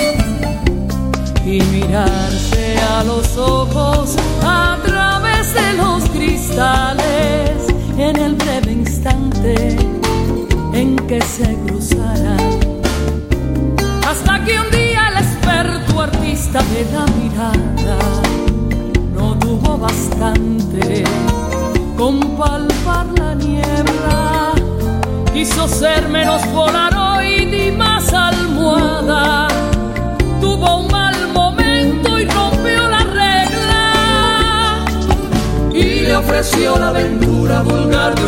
y mirarse a los ojos a través de los cristales en el breve instante en que se cruzaran. Hasta que un día el experto artista de la mirada no tuvo bastante con palpar la niebla. Quiso ser menos polaroid y más almohada. Ofreció la aventura vulgar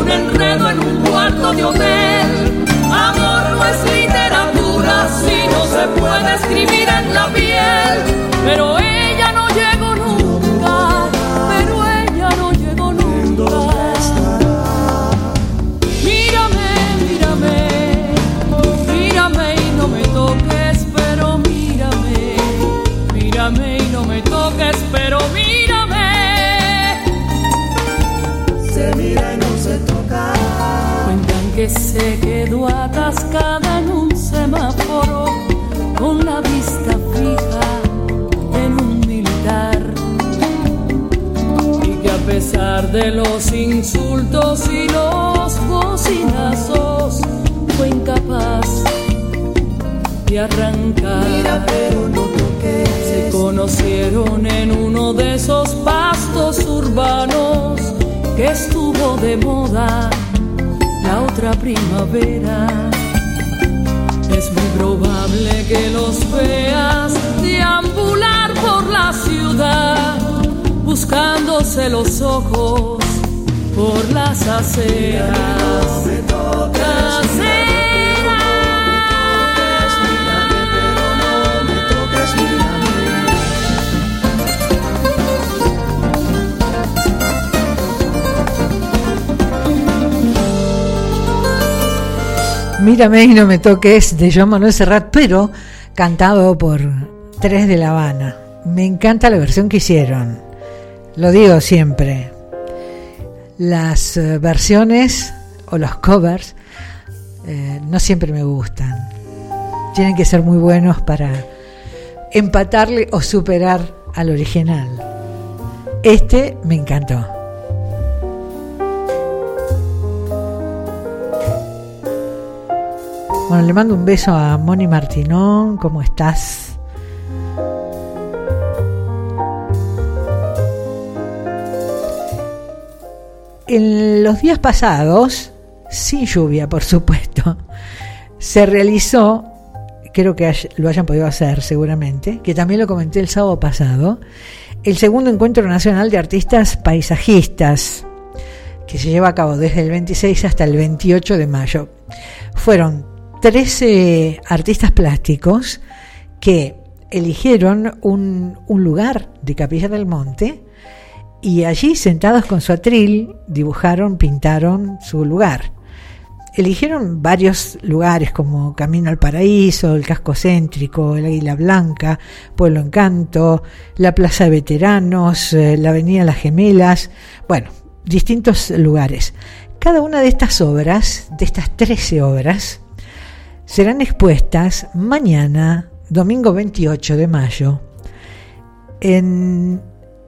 pesar de los insultos y los bocinazos fue incapaz de arrancar. Mira, pero no toques. Se conocieron en uno de esos pastos urbanos que estuvo de moda la otra primavera. Es muy probable que los veas deambular por la ciudad, buscándose los ojos por las aceras. Mírame y no me toques de Joan Manuel Serrat, pero cantado por Tres de La Habana. Me encanta la versión que hicieron. Lo digo siempre. Las eh, versiones o los covers eh, no siempre me gustan. Tienen que ser muy buenos para empatarle o superar al original. Este me encantó. Bueno, le mando un beso a Moni Martinón, ¿cómo estás? En los días pasados, sin lluvia por supuesto, se realizó, creo que lo hayan podido hacer seguramente, que también lo comenté el sábado pasado, el segundo encuentro nacional de artistas paisajistas, que se lleva a cabo desde el 26 hasta el 28 de mayo. Fueron 13 artistas plásticos que eligieron un, un lugar de Capilla del Monte y allí sentados con su atril dibujaron, pintaron su lugar. Eligieron varios lugares como Camino al Paraíso, el Casco Céntrico, el Águila Blanca, Pueblo Encanto, la Plaza de Veteranos, eh, la Avenida Las Gemelas, bueno, distintos lugares. Cada una de estas obras, de estas 13 obras, serán expuestas mañana, domingo 28 de mayo, en,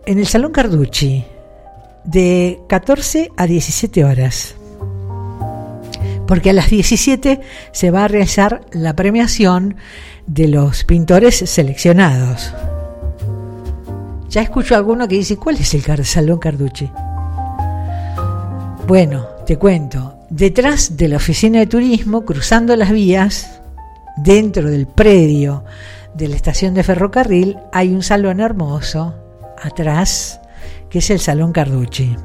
en el Salón Carducci, de 14 a 17 horas. Porque a las 17 se va a realizar la premiación de los pintores seleccionados. Ya escucho a alguno que dice, ¿cuál es el Salón Carducci? Bueno, te cuento, detrás de la oficina de turismo, cruzando las vías, dentro del predio de la estación de ferrocarril, hay un salón hermoso atrás, que es el Salón Carducci.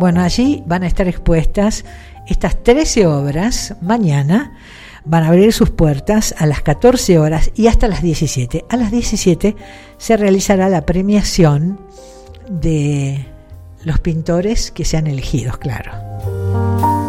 Bueno, allí van a estar expuestas estas 13 obras mañana. Van a abrir sus puertas a las 14 horas y hasta las 17. A las 17 se realizará la premiación de los pintores que sean elegidos, claro.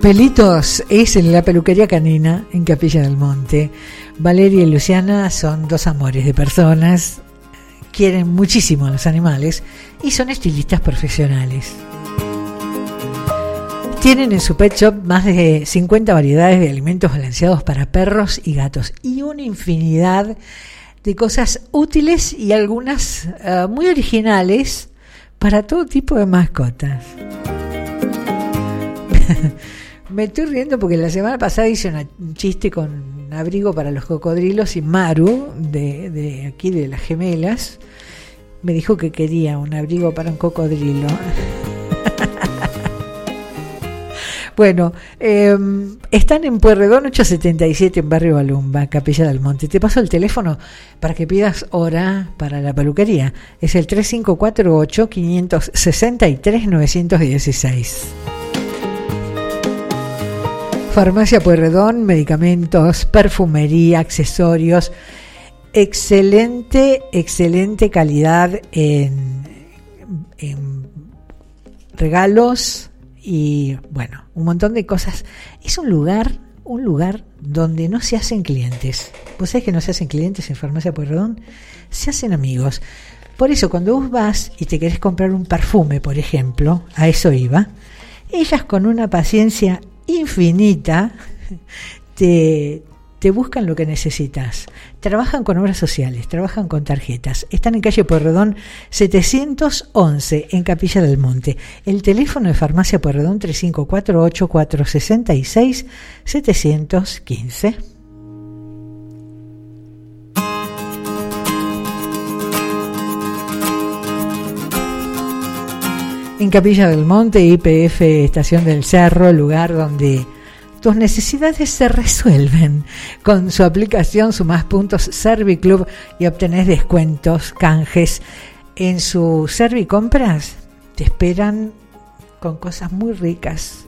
Pelitos es en la peluquería canina en Capilla del Monte. Valeria y Luciana son dos amores de personas, quieren muchísimo a los animales y son estilistas profesionales. Tienen en su pet shop más de 50 variedades de alimentos balanceados para perros y gatos y una infinidad de cosas útiles y algunas eh, muy originales para todo tipo de mascotas. Me estoy riendo porque la semana pasada hice un chiste con abrigo para los cocodrilos y Maru, de, de aquí de las gemelas, me dijo que quería un abrigo para un cocodrilo. bueno, em, están en Puerredón 877 en Barrio Balumba, Capilla del Monte. Te paso el teléfono para que pidas hora para la peluquería. Es el 3548 563 916. Farmacia Pueyrredón, medicamentos, perfumería, accesorios. Excelente, excelente calidad en, regalos y bueno, un montón de cosas. Es un lugar, un lugar donde no se hacen clientes. ¿Vos sabés que no se hacen clientes en Farmacia Pueyrredón? Se hacen amigos. Por eso, cuando vos vas y te querés comprar un perfume, por ejemplo, a eso iba, ellas con una paciencia infinita, te, te buscan lo que necesitas. Trabajan con obras sociales, trabajan con tarjetas. Están en calle Pueyrredón 711 en Capilla del Monte. El teléfono de Farmacia Pueyrredón 3548 en Capilla del Monte, IPF Estación del Cerro, lugar donde tus necesidades se resuelven. Con su aplicación Sumás Puntos Serviclub y obtenés descuentos, canjes. En su Servicompras te esperan con cosas muy ricas.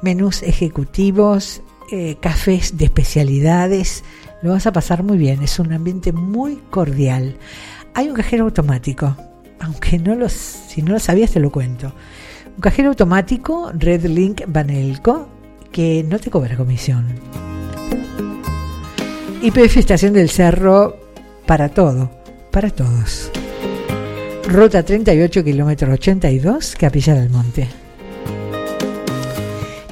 Menús ejecutivos, eh, cafés de especialidades. Lo vas a pasar muy bien. Es un ambiente muy cordial. Hay un cajero automático aunque no los, si no lo sabías te lo cuento. Un cajero automático Red Link Banelco que no te cobra comisión. IPF Estación del Cerro para todo, para todos. Ruta 38, kilómetro 82, Capilla del Monte.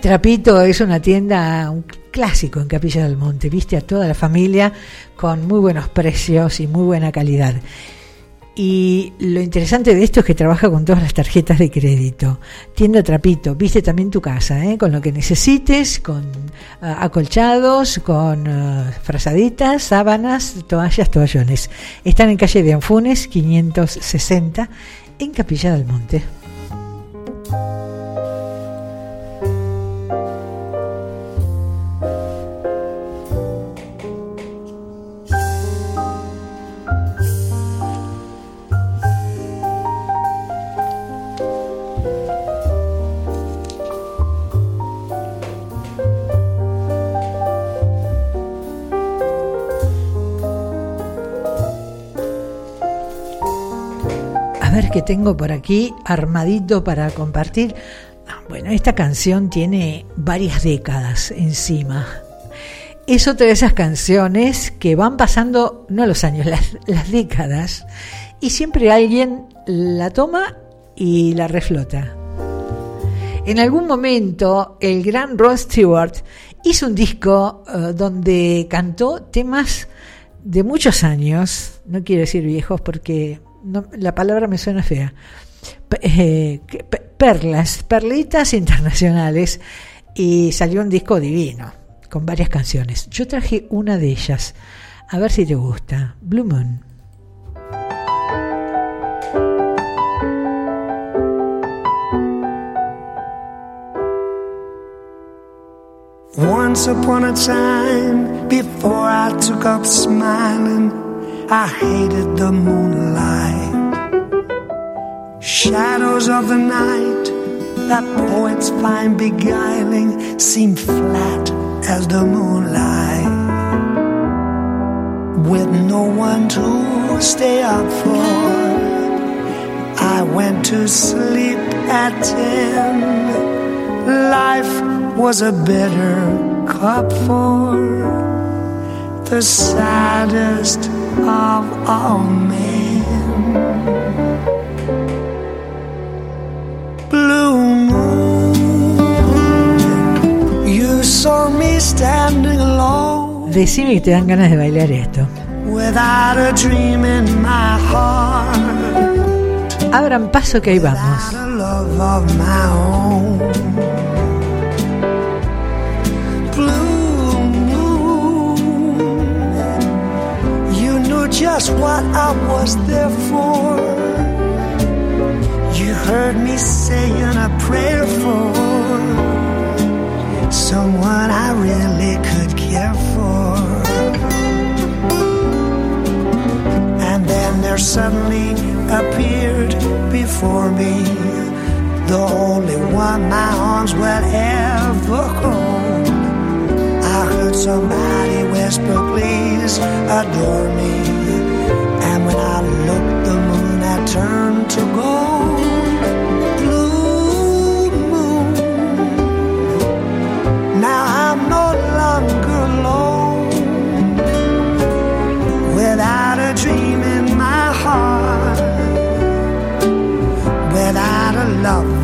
Trapito es una tienda, un clásico en Capilla del Monte. Viste a toda la familia con muy buenos precios y muy buena calidad. Y lo interesante de esto es que trabaja con todas las tarjetas de crédito. Tienda Trapito, viste también tu casa, ¿eh? con lo que necesites, con ah, acolchados, con ah, frazaditas, sábanas, toallas, toallones. Están en calle de Anfunes, 560, en Capilla del Monte. Tengo por aquí armadito para compartir. Ah, Bueno, esta canción tiene varias décadas encima. Es otra de esas canciones que van pasando, no los años, las, décadas, y siempre alguien la toma y la reflota. En algún momento, el gran Rod Stewart hizo un disco eh, donde cantó temas de muchos años, no quiero decir viejos porque no- la palabra me suena fea, eh, perlas, perlitas internacionales, y salió un disco divino, con varias canciones. Yo traje una de ellas, a ver si te gusta, Blue Moon. Once upon a time, before I took up smiling, I hated the moonlight. Shadows of the night that poets find beguiling seem flat as the moonlight. With no one to stay up for, I went to sleep at ten. Life was a bitter cup for the saddest of all men. Blue moon, you saw me standing alone Decime que te dan ganas de bailar esto. without a dream in my heart. Abran paso que ahí vamos. Just what I was there for. You heard me saying a prayer for someone I really could care for. And then there suddenly appeared before me the only one my arms will ever hold. I heard somebody whisper, please adore me. Turned to gold. Blue moon. Now I'm no longer alone without a dream in my heart, without a love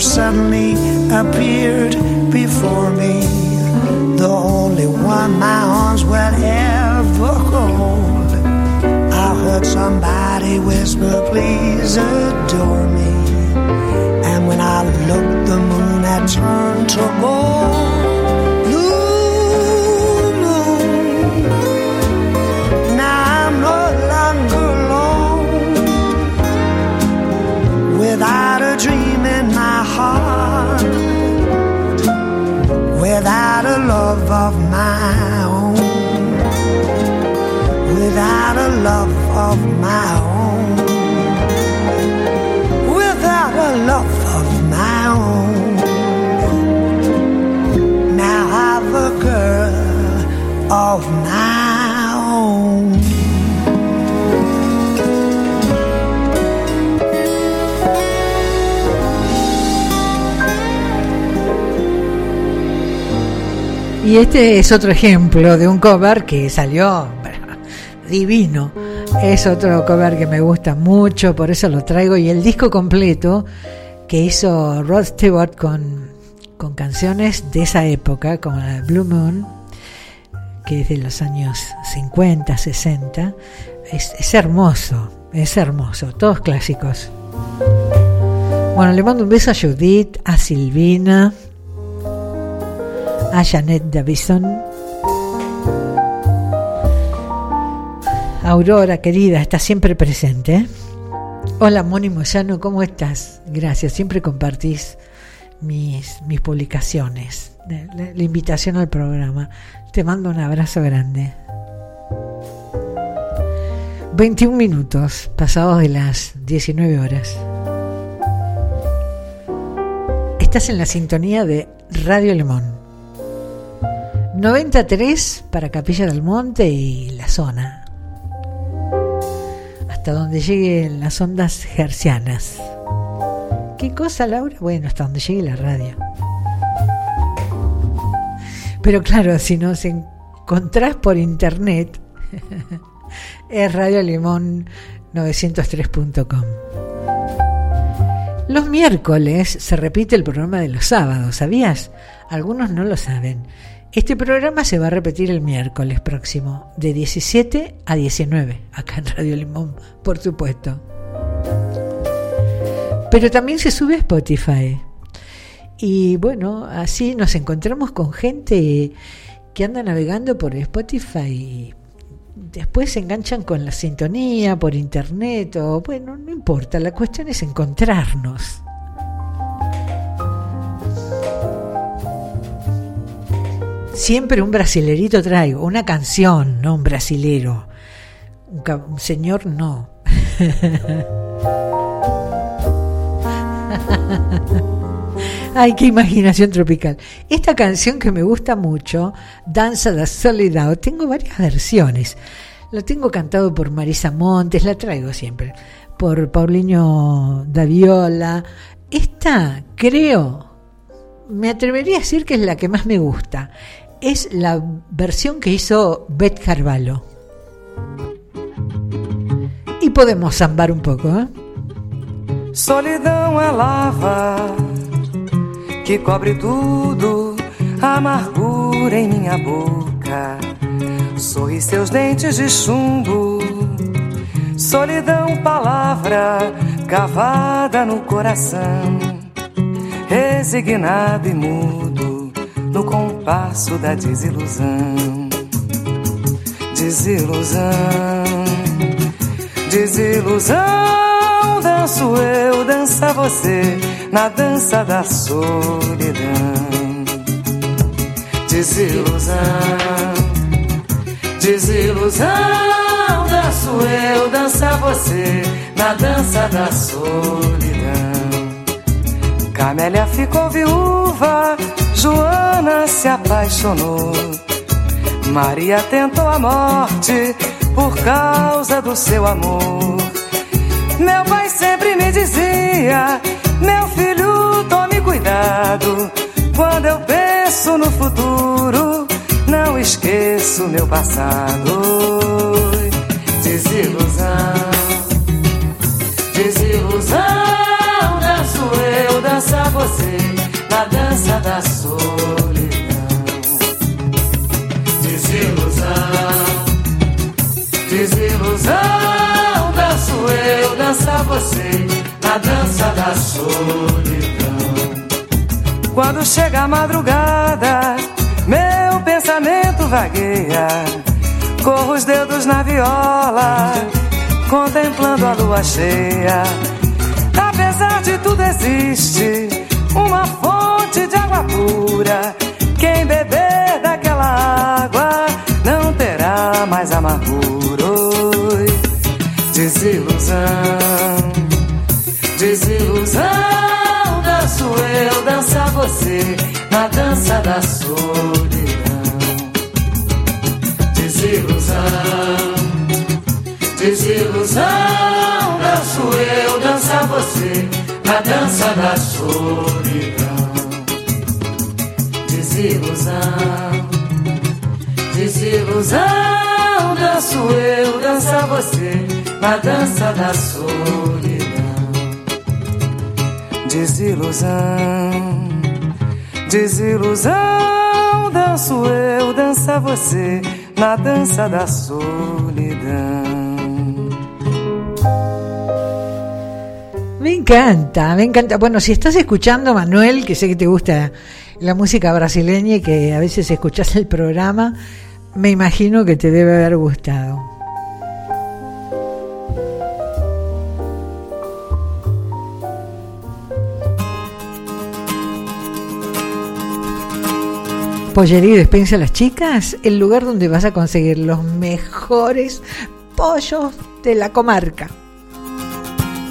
suddenly appeared before me the only one my arms will ever hold. I heard somebody whisper, please adore me. And when I looked, the moon had turned to gold. love of my own. Without a love of my own. Now I've a girl of my own. Y este es otro ejemplo de un cover que salió divino. Es otro cover que me gusta mucho, por eso lo traigo. Y el disco completo que hizo Rod Stewart con, con canciones de esa época, como la Blue Moon, que es de los años 50, 60, es, es hermoso, es hermoso, todos clásicos. Bueno, le mando un beso a Judith, a Silvina, a Janet Davison. Aurora, querida, está siempre presente. ¿eh? Hola, Moni Moyano, ¿cómo estás? Gracias, siempre compartís mis, publicaciones, la, la invitación al programa. Te mando un abrazo grande. 21 minutos pasados de las 19 horas. Estás en la sintonía de Radio Limón. 93 para Capilla del Monte y la zona. Hasta donde lleguen las ondas hercianas. ¿Qué cosa, Laura? Bueno, hasta donde llegue la radio. Pero claro, si nos encontrás por internet, es Radio Limón 903.com. Los miércoles se repite el programa de los sábados, ¿sabías? Algunos no lo saben. Este programa se va a repetir el miércoles próximo, de 17 a 19, acá en Radio Limón, por supuesto. Pero también se sube a Spotify. Y bueno, así nos encontramos con gente que anda navegando por Spotify y después se enganchan con la sintonía por internet o bueno, no importa, la cuestión es encontrarnos. Siempre un brasilerito traigo, una canción, no un brasilero. Un, señor no. Ay, qué imaginación tropical. Esta canción que me gusta mucho, Danza da Soledad, tengo varias versiones. La tengo cantado por Marisa Montes, la traigo siempre, por Paulinho Daviola. Esta, creo, me atrevería a decir que es la que más me gusta. Es la versión que hizo Beth Carvalho. Y podemos zambar un poco, ¿eh? Solidão é lava que cobre tudo, amargura em minha boca. Sorri seus dentes de chumbo. Solidão, palavra cavada no coração. Resignado e mudo no compasso da desilusão. Desilusão, desilusão. Danço eu, dança você na dança da solidão. Desilusão, desilusão. Danço eu, dança você na dança da solidão. Camélia ficou viúva, Joana se apaixonou. Maria tentou a morte por causa do seu amor. Meu pai sempre me dizia: Meu filho, tome cuidado. Quando eu penso no futuro, não esqueço meu passado. Desilusão, desilusão. Dança você na dança da solidão. Desilusão, desilusão. Danço eu, dança você na dança da solidão. Quando chega a madrugada, meu pensamento vagueia. Corro os dedos na viola, contemplando a lua cheia. Apesar de tudo, existe uma fonte de água pura. Quem beber daquela água não terá mais amargura. Oi, Desilusão, desilusão. Danço eu, dança você na dança da solidão. Desilusão, desilusão. Danço eu, dança você na dança da solidão. Desilusão, Desilusão, danço eu, dança você na dança da solidão. Desilusão, desilusão, danço eu, dança você na dança da solidão. Me encanta, me encanta. Bueno, si estás escuchando, Manuel, que sé que te gusta la música brasileña y que a veces escuchas el programa, me imagino que te debe haber gustado. Pollería y Despensa las Chicas, el lugar donde vas a conseguir los mejores pollos de la comarca.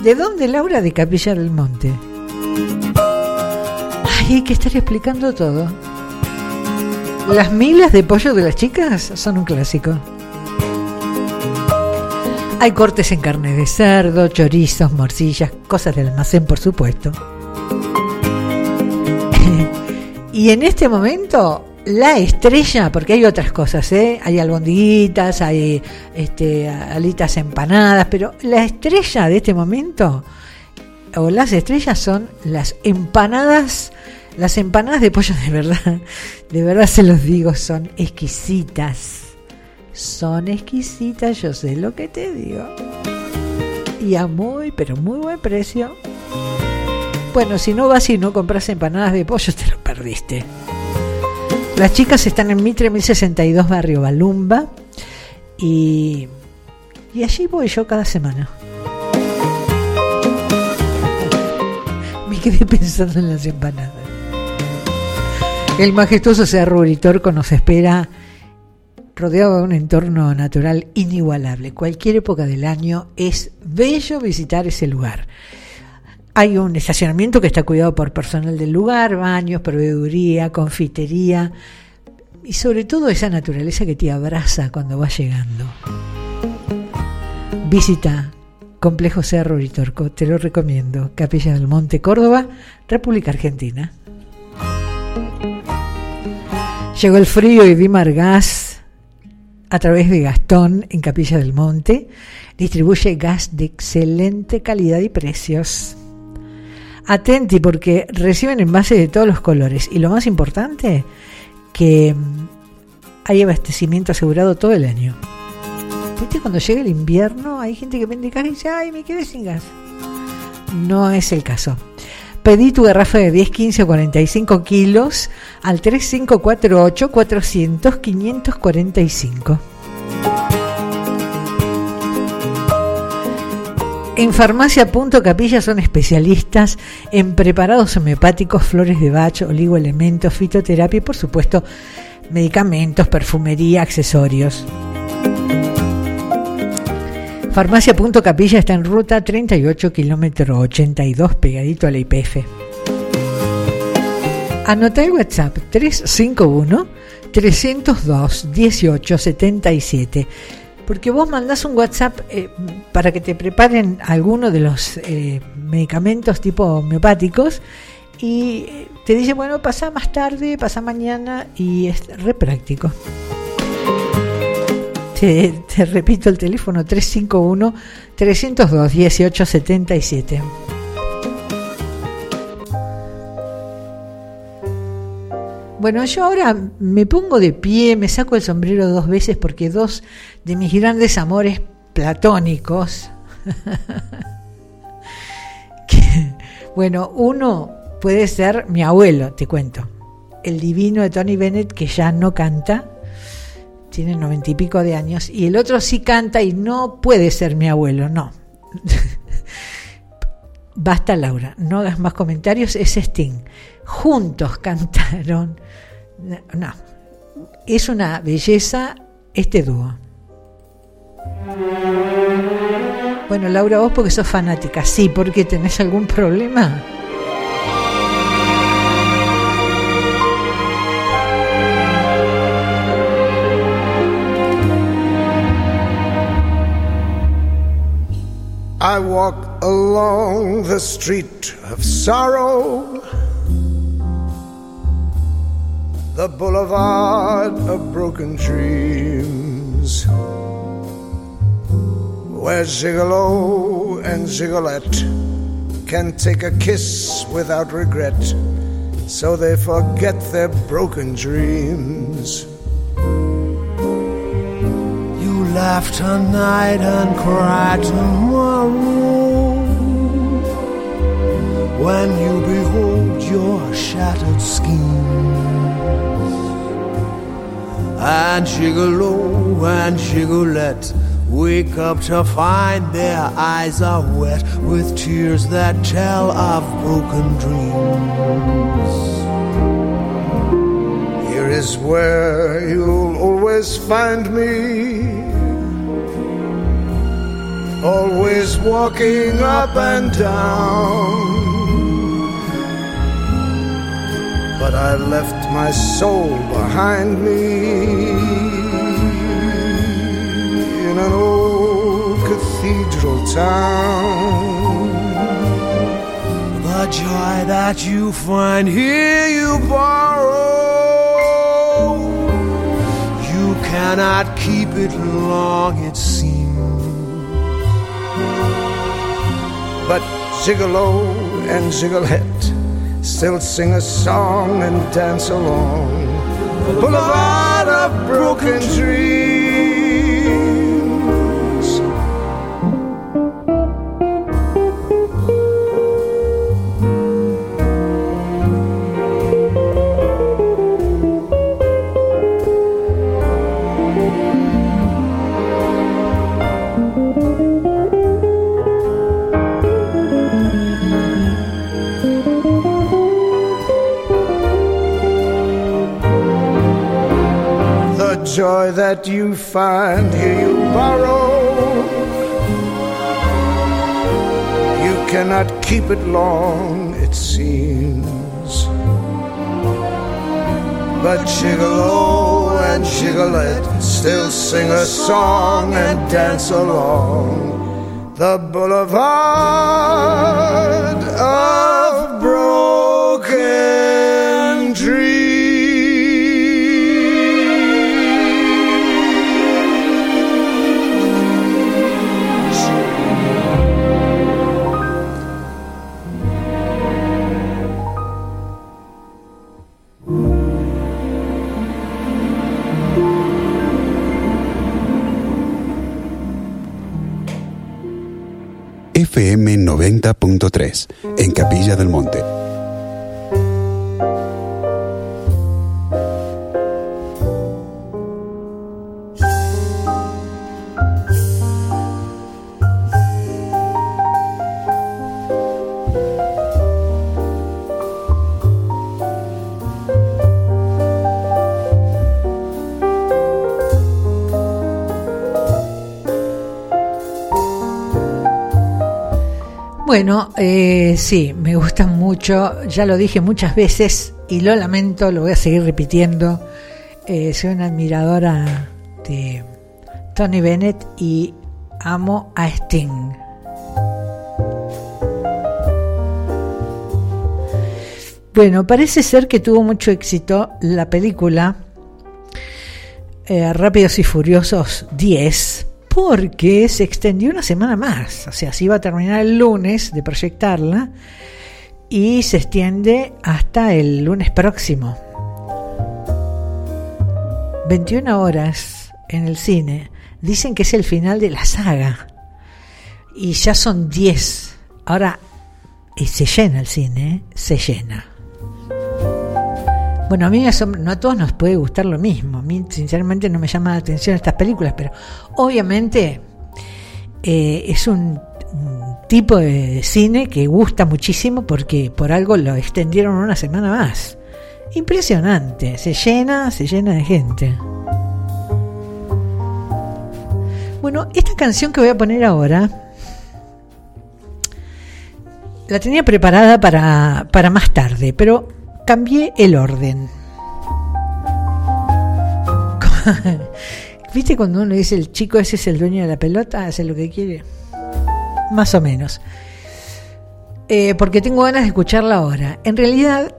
¿De dónde, Laura? De Capilla del Monte. Ay, hay que estar explicando todo. Las milas de pollo de las chicas son un clásico. Hay cortes en carne de cerdo, chorizos, morcillas, cosas del almacén, por supuesto. y en este momento, la estrella, porque hay otras cosas, ¿eh? hay albondiguitas, hay este, alitas empanadas, pero la estrella de este momento, o las estrellas son las empanadas, las empanadas de pollo de verdad, de verdad se los digo, son exquisitas. Son exquisitas, yo sé lo que te digo. Y a muy, pero muy buen precio. Bueno, si no vas y no compras empanadas de pollo, te lo perdiste. Las chicas están en Mitre 1062 Barrio Balumba y, y allí voy yo cada semana. Me quedé pensando en las empanadas. El majestuoso Cerro Uritorco nos espera rodeado de un entorno natural inigualable. Cualquier época del año es bello visitar ese lugar. Hay un estacionamiento que está cuidado por personal del lugar, baños, proveeduría, confitería y sobre todo esa naturaleza que te abraza cuando vas llegando. Visita Complejo Cerro Uritorco, te lo recomiendo. Capilla del Monte, Córdoba, República Argentina. Llegó el frío y Dimar Gas, a través de Gastón en Capilla del Monte, distribuye gas de excelente calidad y precios. Atenti porque reciben envases de todos los colores y lo más importante, que mm, hay abastecimiento asegurado todo el año. ¿Viste? Cuando llega el invierno hay gente que vende gas y dice, ay, me quedé sin gas. No es el caso. Pedí tu garrafa de 10, 15 o 45 kilos al 3548 400 545. En Farmacia Punto Capilla son especialistas en preparados homeopáticos, flores de bacho, oligoelementos, fitoterapia y por supuesto medicamentos, perfumería, accesorios. Farmacia Punto Capilla está en ruta 38, kilómetro 82, pegadito a la IPF. Anota el WhatsApp 351 302 1877 porque vos mandás un WhatsApp eh, para que te preparen alguno de los eh, medicamentos tipo homeopáticos y eh, te dice, bueno, pasa más tarde, pasa mañana y es re práctico. Te, te repito el teléfono 351 302 1877. Bueno, yo ahora me pongo de pie, me saco el sombrero dos veces porque dos de mis grandes amores platónicos, bueno, uno puede ser mi abuelo, te cuento, el divino de Tony Bennett que ya no canta, tiene noventa y pico de años, y el otro sí canta y no puede ser mi abuelo, no. Basta Laura, no hagas más comentarios, es Sting. Juntos cantaron. No, es una belleza este dúo. Bueno, Laura, vos porque sos fanática, sí, porque tenés algún problema. I walk along the street of sorrow. The boulevard of broken dreams, where Gigolo and Gigolette can take a kiss without regret, so they forget their broken dreams. You laugh tonight and cry tomorrow when you behold your shattered schemes. And Gigolo and Gigolette wake up to find their eyes are wet with tears that tell of broken dreams. Here is where you'll always find me. Always walking up and down. But I left my soul behind me in an old cathedral town. The joy that you find here you borrow. You cannot keep it long, it seems. But Gigolo and Gigolette still sing a song and dance along boulevard of broken dreams. Joy that you find here you borrow. You cannot keep it long, it seems. But Gigolo and Gigolette still sing a song and dance along the boulevard FM 90.3 en Capilla del Monte. Eh, sí, me gustan mucho, ya lo dije muchas veces y lo lamento, lo voy a seguir repitiendo. Eh, soy una admiradora de Tony Bennett y amo a Sting. Bueno, parece ser que tuvo mucho éxito la película eh, Rápidos y Furiosos 10 porque se extendió una semana más, o sea, se iba a terminar el lunes de proyectarla y se extiende hasta el lunes próximo. 21 horas en el cine. Dicen que es el final de la saga. Y ya son 10. Ahora y se llena el cine, ¿eh? se llena. Bueno, a mí no a todos nos puede gustar lo mismo. A mí, sinceramente, no me llama la atención estas películas, pero obviamente eh, es un, un tipo de cine que gusta muchísimo porque por algo lo extendieron una semana más. Impresionante, se llena, se llena de gente. Bueno, esta canción que voy a poner ahora la tenía preparada para, para más tarde, pero cambié el orden. ¿Viste cuando uno dice el chico ese es el dueño de la pelota, hace lo que quiere? Más o menos. Eh, porque tengo ganas de escucharla ahora. En realidad,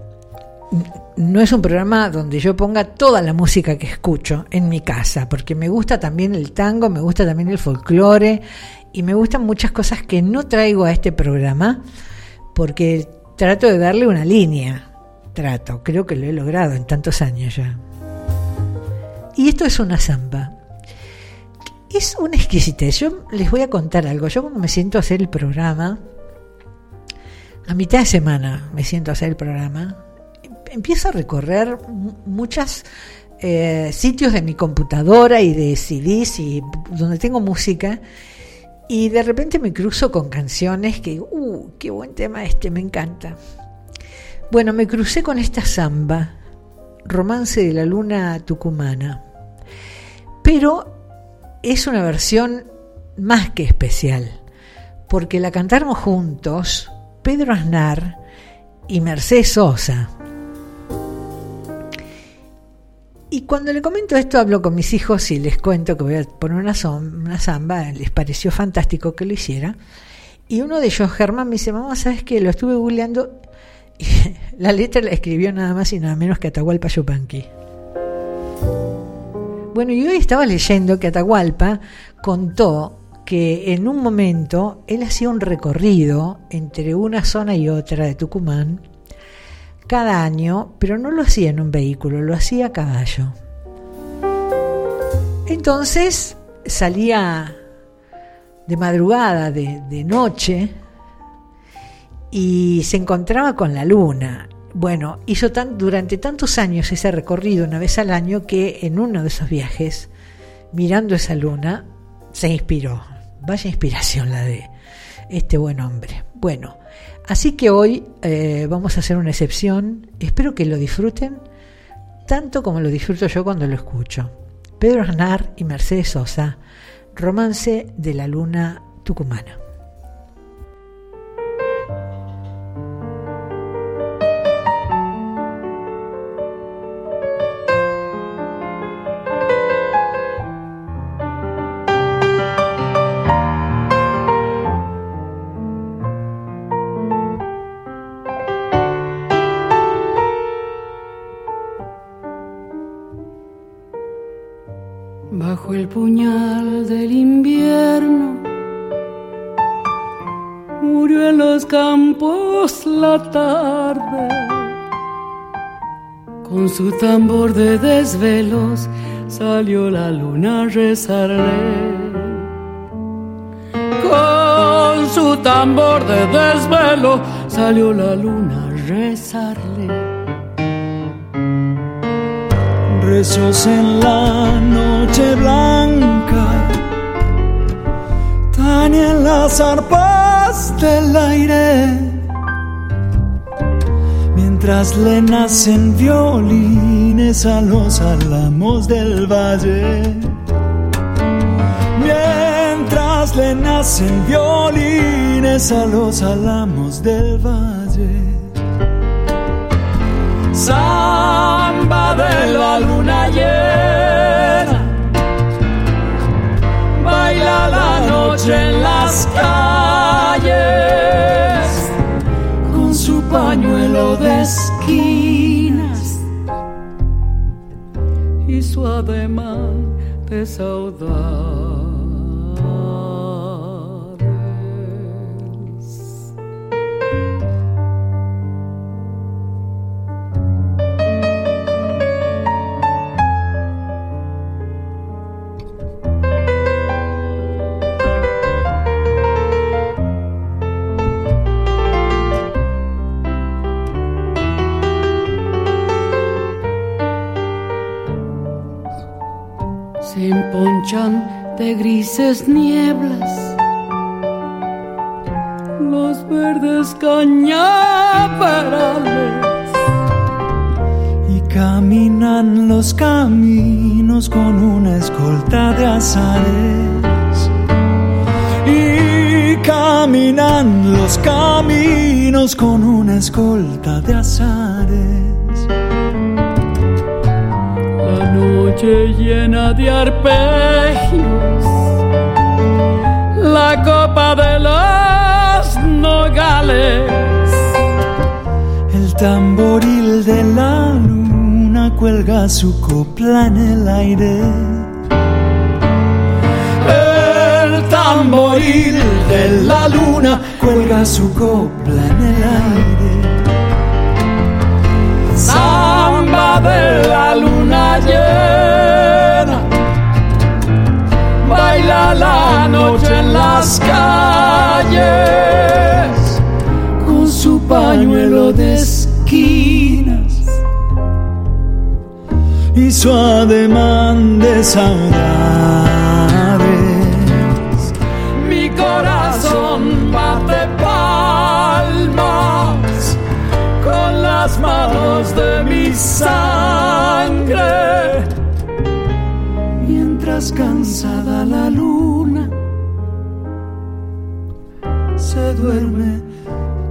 no es un programa donde yo ponga toda la música que escucho en mi casa, porque me gusta también el tango, me gusta también el folclore y me gustan muchas cosas que no traigo a este programa, porque trato de darle una línea. Trato, creo que lo he logrado en tantos años ya. Y esto es una samba. Es una exquisitez. Yo les voy a contar algo. Yo cuando me siento a hacer el programa, a mitad de semana me siento a hacer el programa, empiezo a recorrer muchos eh, sitios de mi computadora y de CDs y donde tengo música y de repente me cruzo con canciones que, uh, qué buen tema este, me encanta. Bueno, me crucé con esta samba, Romance de la Luna Tucumana, pero es una versión más que especial, porque la cantaron juntos Pedro Aznar y Mercedes Sosa. Y cuando le comento esto, hablo con mis hijos y les cuento que voy a poner una, una samba, les pareció fantástico que lo hiciera. Y uno de ellos, Germán, me dice, mamá, ¿sabes qué? Lo estuve googleando la letra la escribió nada más y nada menos que Atahualpa Yupanqui. Bueno, y hoy estaba leyendo que Atahualpa contó que en un momento él hacía un recorrido entre una zona y otra de Tucumán cada año, pero no lo hacía en un vehículo, lo hacía a caballo. Entonces salía de madrugada, de, de noche, y se encontraba con la luna. Bueno, hizo tan, durante tantos años ese recorrido una vez al año que en uno de esos viajes, mirando esa luna, se inspiró. Vaya inspiración la de este buen hombre. Bueno, Así que hoy eh, vamos a hacer una excepción. Espero que lo disfruten tanto como lo disfruto yo cuando lo escucho. Pedro Aznar y Mercedes Sosa, Romance de la Luna Tucumana. Tarde. Con su tambor de desvelos salió la luna a rezarle. Con su tambor de desvelo salió la luna a rezarle rezos en la noche blanca, en las arpas del aire, mientras le nacen violines a los álamos del valle. Mientras le nacen violines a los álamos del valle samba de la luna llena. Baila la noche en las calles pañuelo de esquinas y su ademán de saudade. Se emponchan de grises nieblas. Los verdes cañaverales. Y caminan los caminos con una escolta de azares. Y caminan los caminos con una escolta de azares llena de arpegios, la copa de los nogales, el tamboril de la luz cuelga su copla en el aire. El tamboril de la luna cuelga su copla en el aire. Samba de la luna la noche en las calles con su pañuelo de esquinas y su ademán de saudades. Mi corazón bate palmas con las manos de mi sangre. Cansada la luna. Se duerme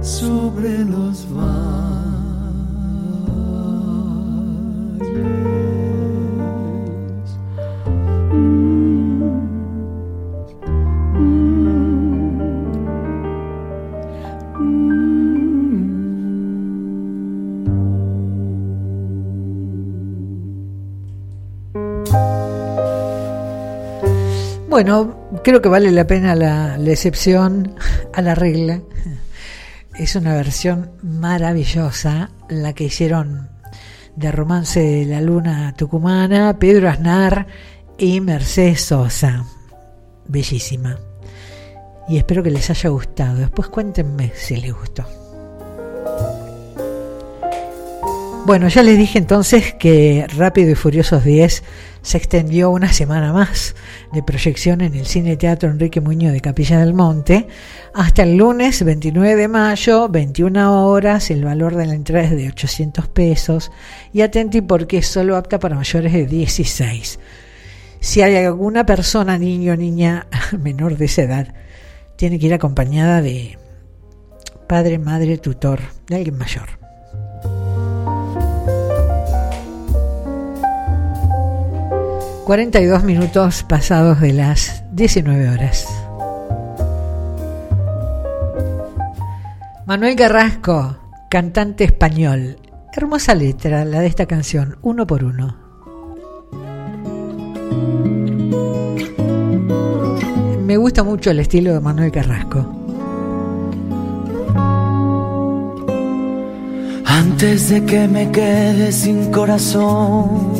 sobre los Bueno, creo que vale la pena la, excepción a la regla. Es una versión maravillosa la que hicieron de Romance de la Luna Tucumana, Pedro Aznar y Mercedes Sosa. Bellísima. Y espero que les haya gustado. Después cuéntenme si les gustó. Bueno, ya les dije entonces que Rápido y Furiosos 10 se extendió una semana más de proyección en el Cine Teatro Enrique Muñoz de Capilla del Monte hasta el lunes 29 de mayo, 21 horas, el valor de la entrada es de 800 pesos y atenti porque es solo apta para mayores de 16. Si hay alguna persona, niño o niña menor de esa edad, tiene que ir acompañada de padre, madre, tutor, de alguien mayor. ...42 minutos pasados de las 19 horas. Manuel Carrasco, cantante español. Hermosa letra la de esta canción, uno por uno. Me gusta mucho el estilo de Manuel Carrasco. Antes de que me quede sin corazón,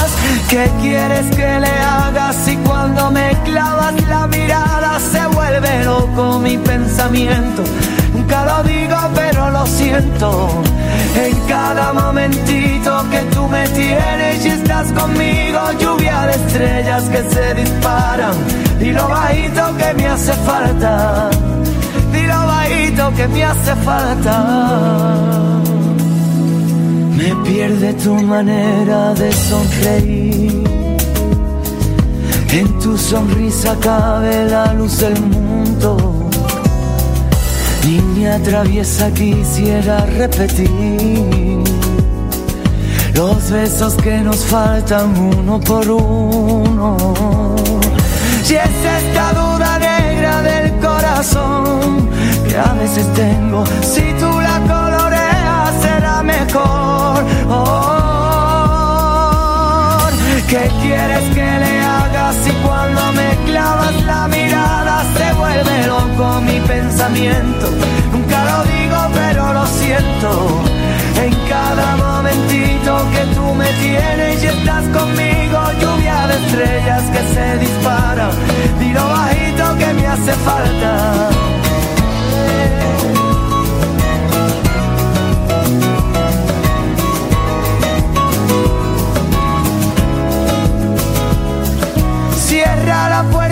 ¿Qué quieres que le haga si cuando me clavas la mirada se vuelve loco mi pensamiento? Nunca lo digo, pero lo siento. En cada momentito que tú me tienes y estás conmigo, lluvia de estrellas que se disparan. Y lo bajito que me hace falta. Y lo bajito que me hace falta. Me pierde tu manera de sonreír. En tu sonrisa cabe la luz del mundo. Niña traviesa quisiera repetir los besos que nos faltan uno por uno. Si es esta duda negra del corazón que a veces tengo, si tú la coloreas ¿Qué quieres que le haga si cuando me clavas la mirada se vuelve loco mi pensamiento? Nunca lo digo pero lo siento. En cada momentito que tú me tienes y estás conmigo, lluvia de estrellas que se disparan. Tiro bajito que me hace falta.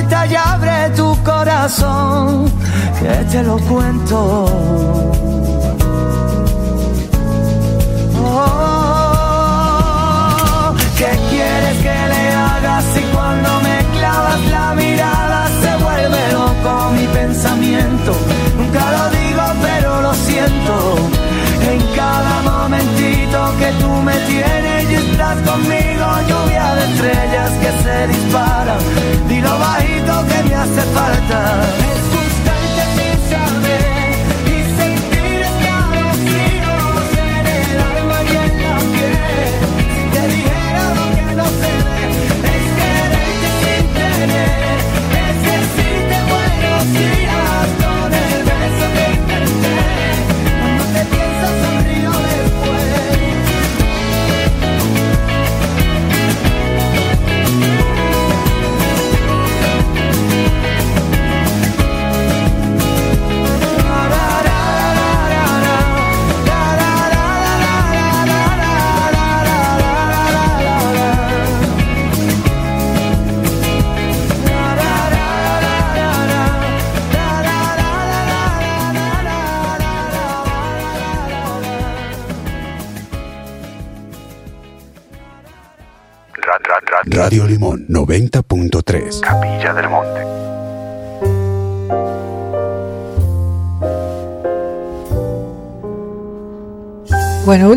puerta y abre tu corazón, que te lo cuento. Oh, ¿Qué quieres que le hagas si cuando me clavas la mirada se vuelve loco mi pensamiento? Nunca lo digo, pero lo siento en cada momentito que tú me tienes y estás conmigo, lluvia de estrellas que se disparan, dilo bajito que me hace falta.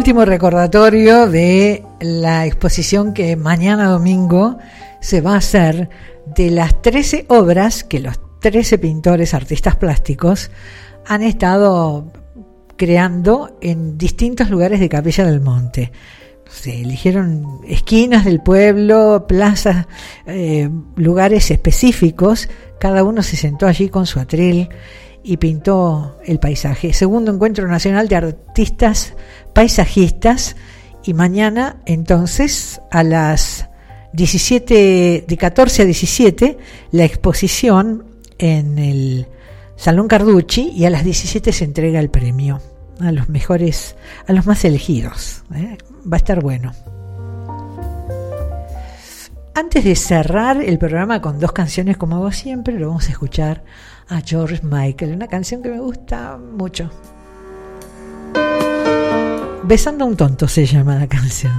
Último recordatorio de la exposición que mañana domingo se va a hacer de las 13 obras que los 13 pintores, artistas plásticos, han estado creando en distintos lugares de Capilla del Monte. Se eligieron esquinas del pueblo, plazas, eh, lugares específicos. Cada uno se sentó allí con su atril y pintó el paisaje. Segundo Encuentro Nacional de Artistas Paisajistas. Y mañana, entonces, a las 17, de 14 a 17, la exposición en el Salón Carducci y a las 17 se entrega el premio a los mejores, a los más elegidos. ¿eh? Va a estar bueno. Antes de cerrar el programa con dos canciones como hago siempre, lo vamos a escuchar a George Michael, una canción que me gusta mucho. Besando a un tonto se llama la canción.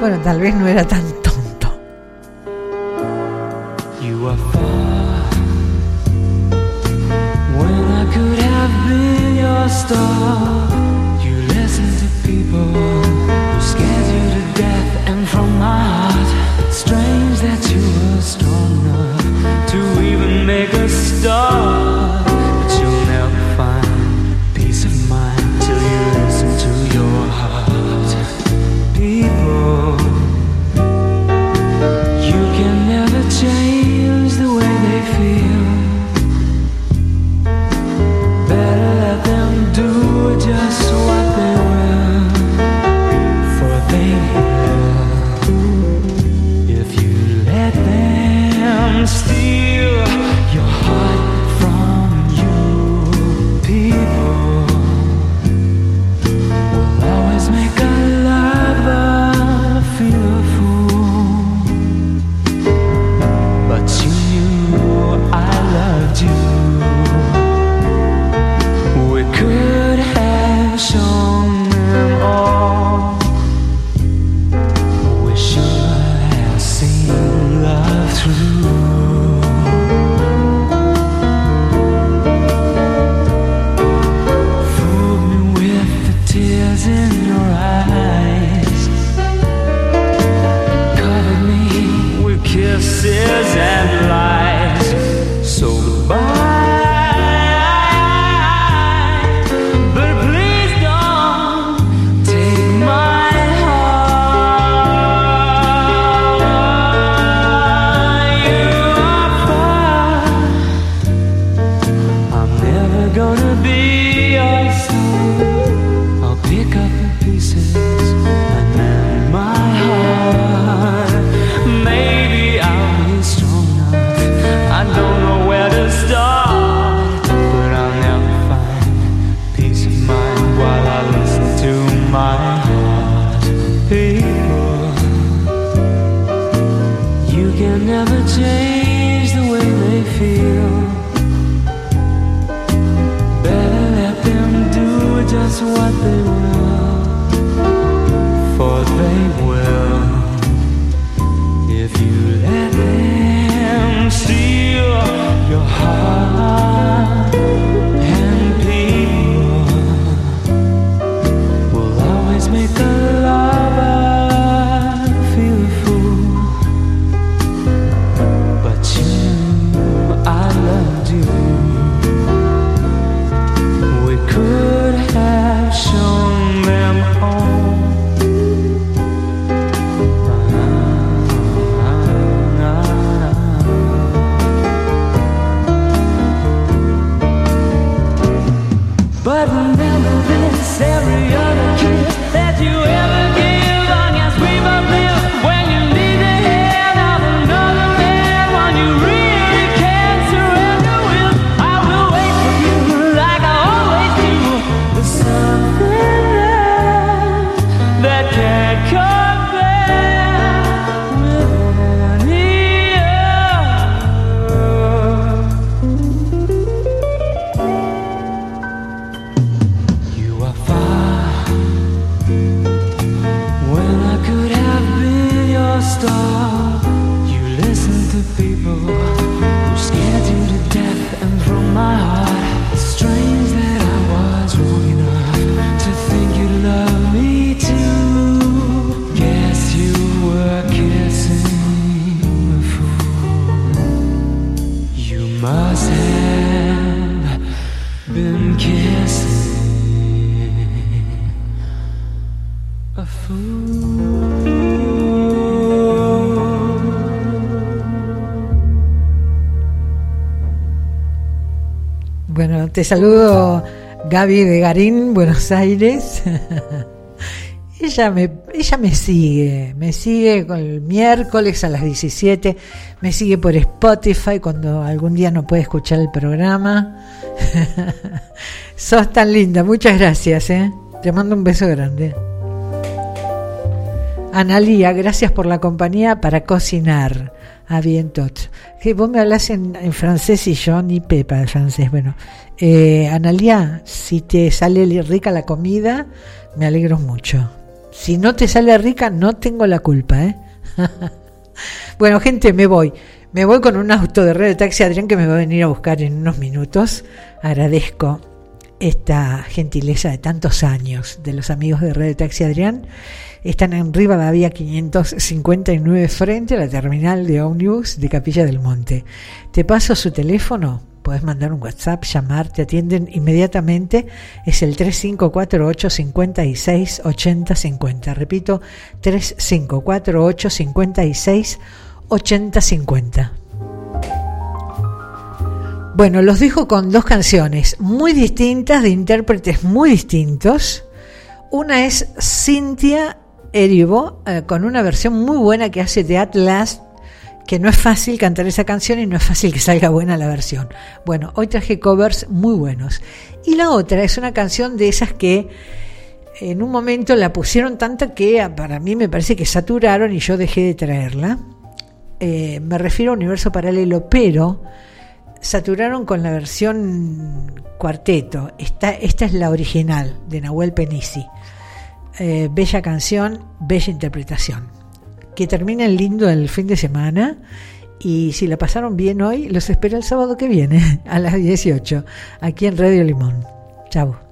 Bueno, tal vez no era tan tonto. You are far when I could have been your star. You listen to people who scared you to death, and from my heart, strange make a start. Te saludo Gaby de Garín, Buenos Aires. ella, me, ella me sigue, me sigue el miércoles a las 17, me sigue por Spotify cuando algún día no puede escuchar el programa. Sos tan linda, muchas gracias, ¿eh? te mando un beso grande. Analía, gracias por la compañía para cocinar. Ah, bien. Que vos me hablas en, en francés y yo ni pepa de francés. Bueno, eh, Analia, si te sale rica la comida, me alegro mucho. Si no te sale rica, no tengo la culpa, ¿eh? bueno, gente, me voy. Me voy con un auto de red de taxi Adrián que me va a venir a buscar en unos minutos. Agradezco esta gentileza de tantos años de los amigos de Red Taxi Adrián. Están en Rivadavia 559 frente a la terminal de ómnibus de Capilla del Monte. Te paso su teléfono, puedes mandar un WhatsApp, llamar, te atienden inmediatamente. Es el 3548 56 80 50. Repito, 3548 56 80 50. Bueno, los dejo con dos canciones muy distintas, de intérpretes muy distintos. Una es Cynthia Erivo, eh, con una versión muy buena que hace de Atlas, que no es fácil cantar esa canción y no es fácil que salga buena la versión. Bueno, hoy traje covers muy buenos. Y la otra es una canción de esas que en un momento la pusieron tanto que ah, para mí me parece que saturaron y yo dejé de traerla. Eh, me refiero a Universo Paralelo, pero saturaron con la versión cuarteto. Esta, esta es la original de Nahuel Penisi. Eh, bella canción, bella interpretación. Que terminen lindo el fin de semana. Y si la pasaron bien hoy, los espero el sábado que viene a las 18, aquí en Radio Limón. Chao.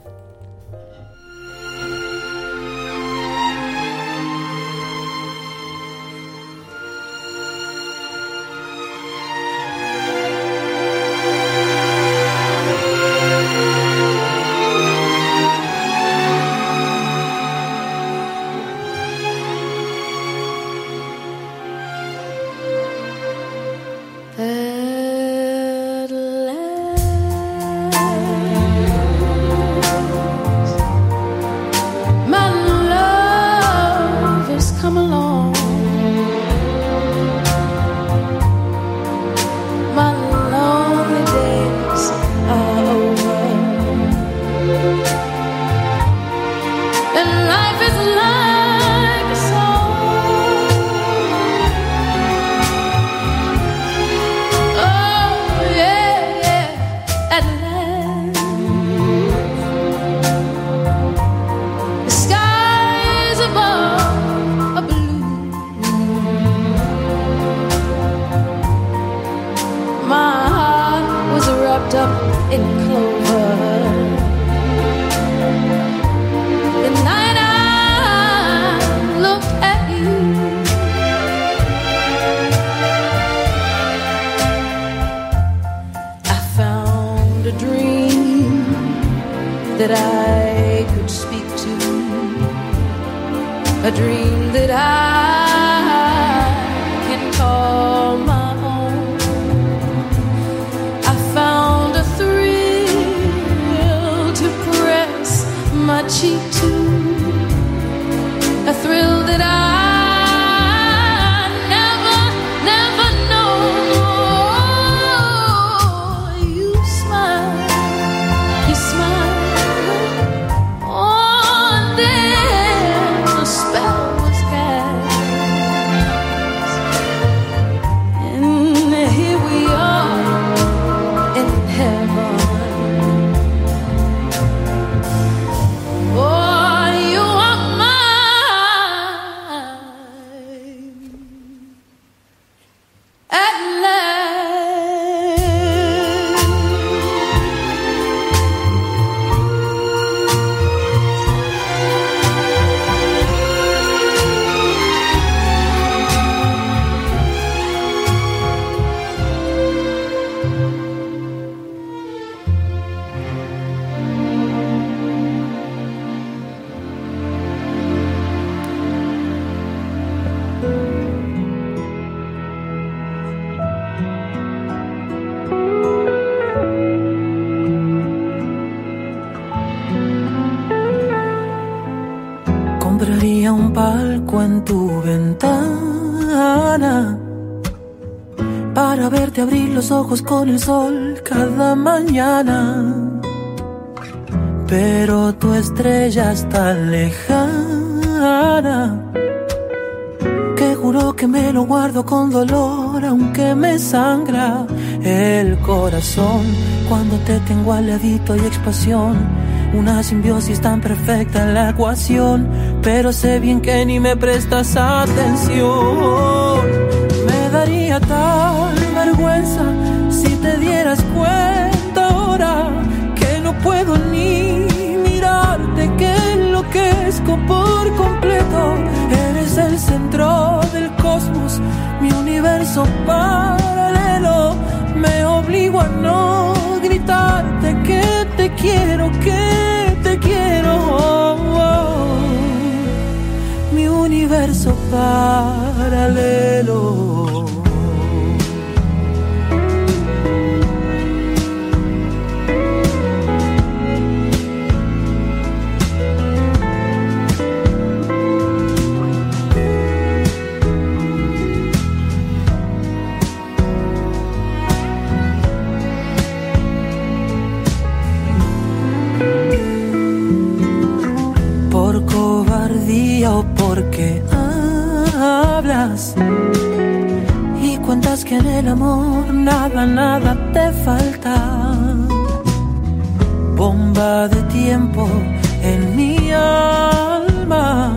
Palco en tu ventana para verte abrir los ojos con el sol cada mañana. Pero tu estrella está lejana que juro que me lo guardo con dolor aunque me sangra el corazón cuando te tengo al y expansión una simbiosis tan perfecta en la ecuación pero sé bien que ni me prestas atención. Me daría tal vergüenza si te dieras cuenta ahora que no puedo ni mirarte que enloquezco por completo. Eres el centro del cosmos mi universo paralelo. Me obligo a no gritarte que te quiero que te quiero. oh. Mi universo paralelo y cuentas que en el amor nada, nada te falta. Bomba de tiempo en mi alma,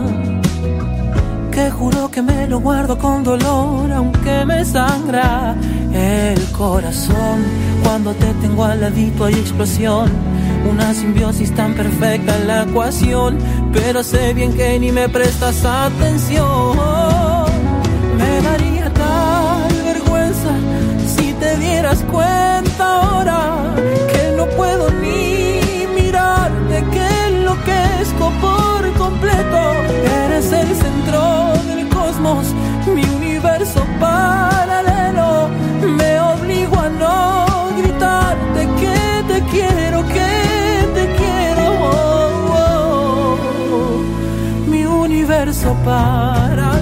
que juro que me lo guardo con dolor aunque me sangra el corazón. Cuando te tengo al ladito hay explosión una simbiosis tan perfecta en la ecuación, pero sé bien que ni me prestas atención. Cuenta ahora que no puedo ni mirarte, que enloquezco por completo. Eres el centro del cosmos, mi universo paralelo. Me obligo a no gritarte que te quiero, que te quiero. oh, oh, mi universo paralelo.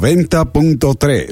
90.3.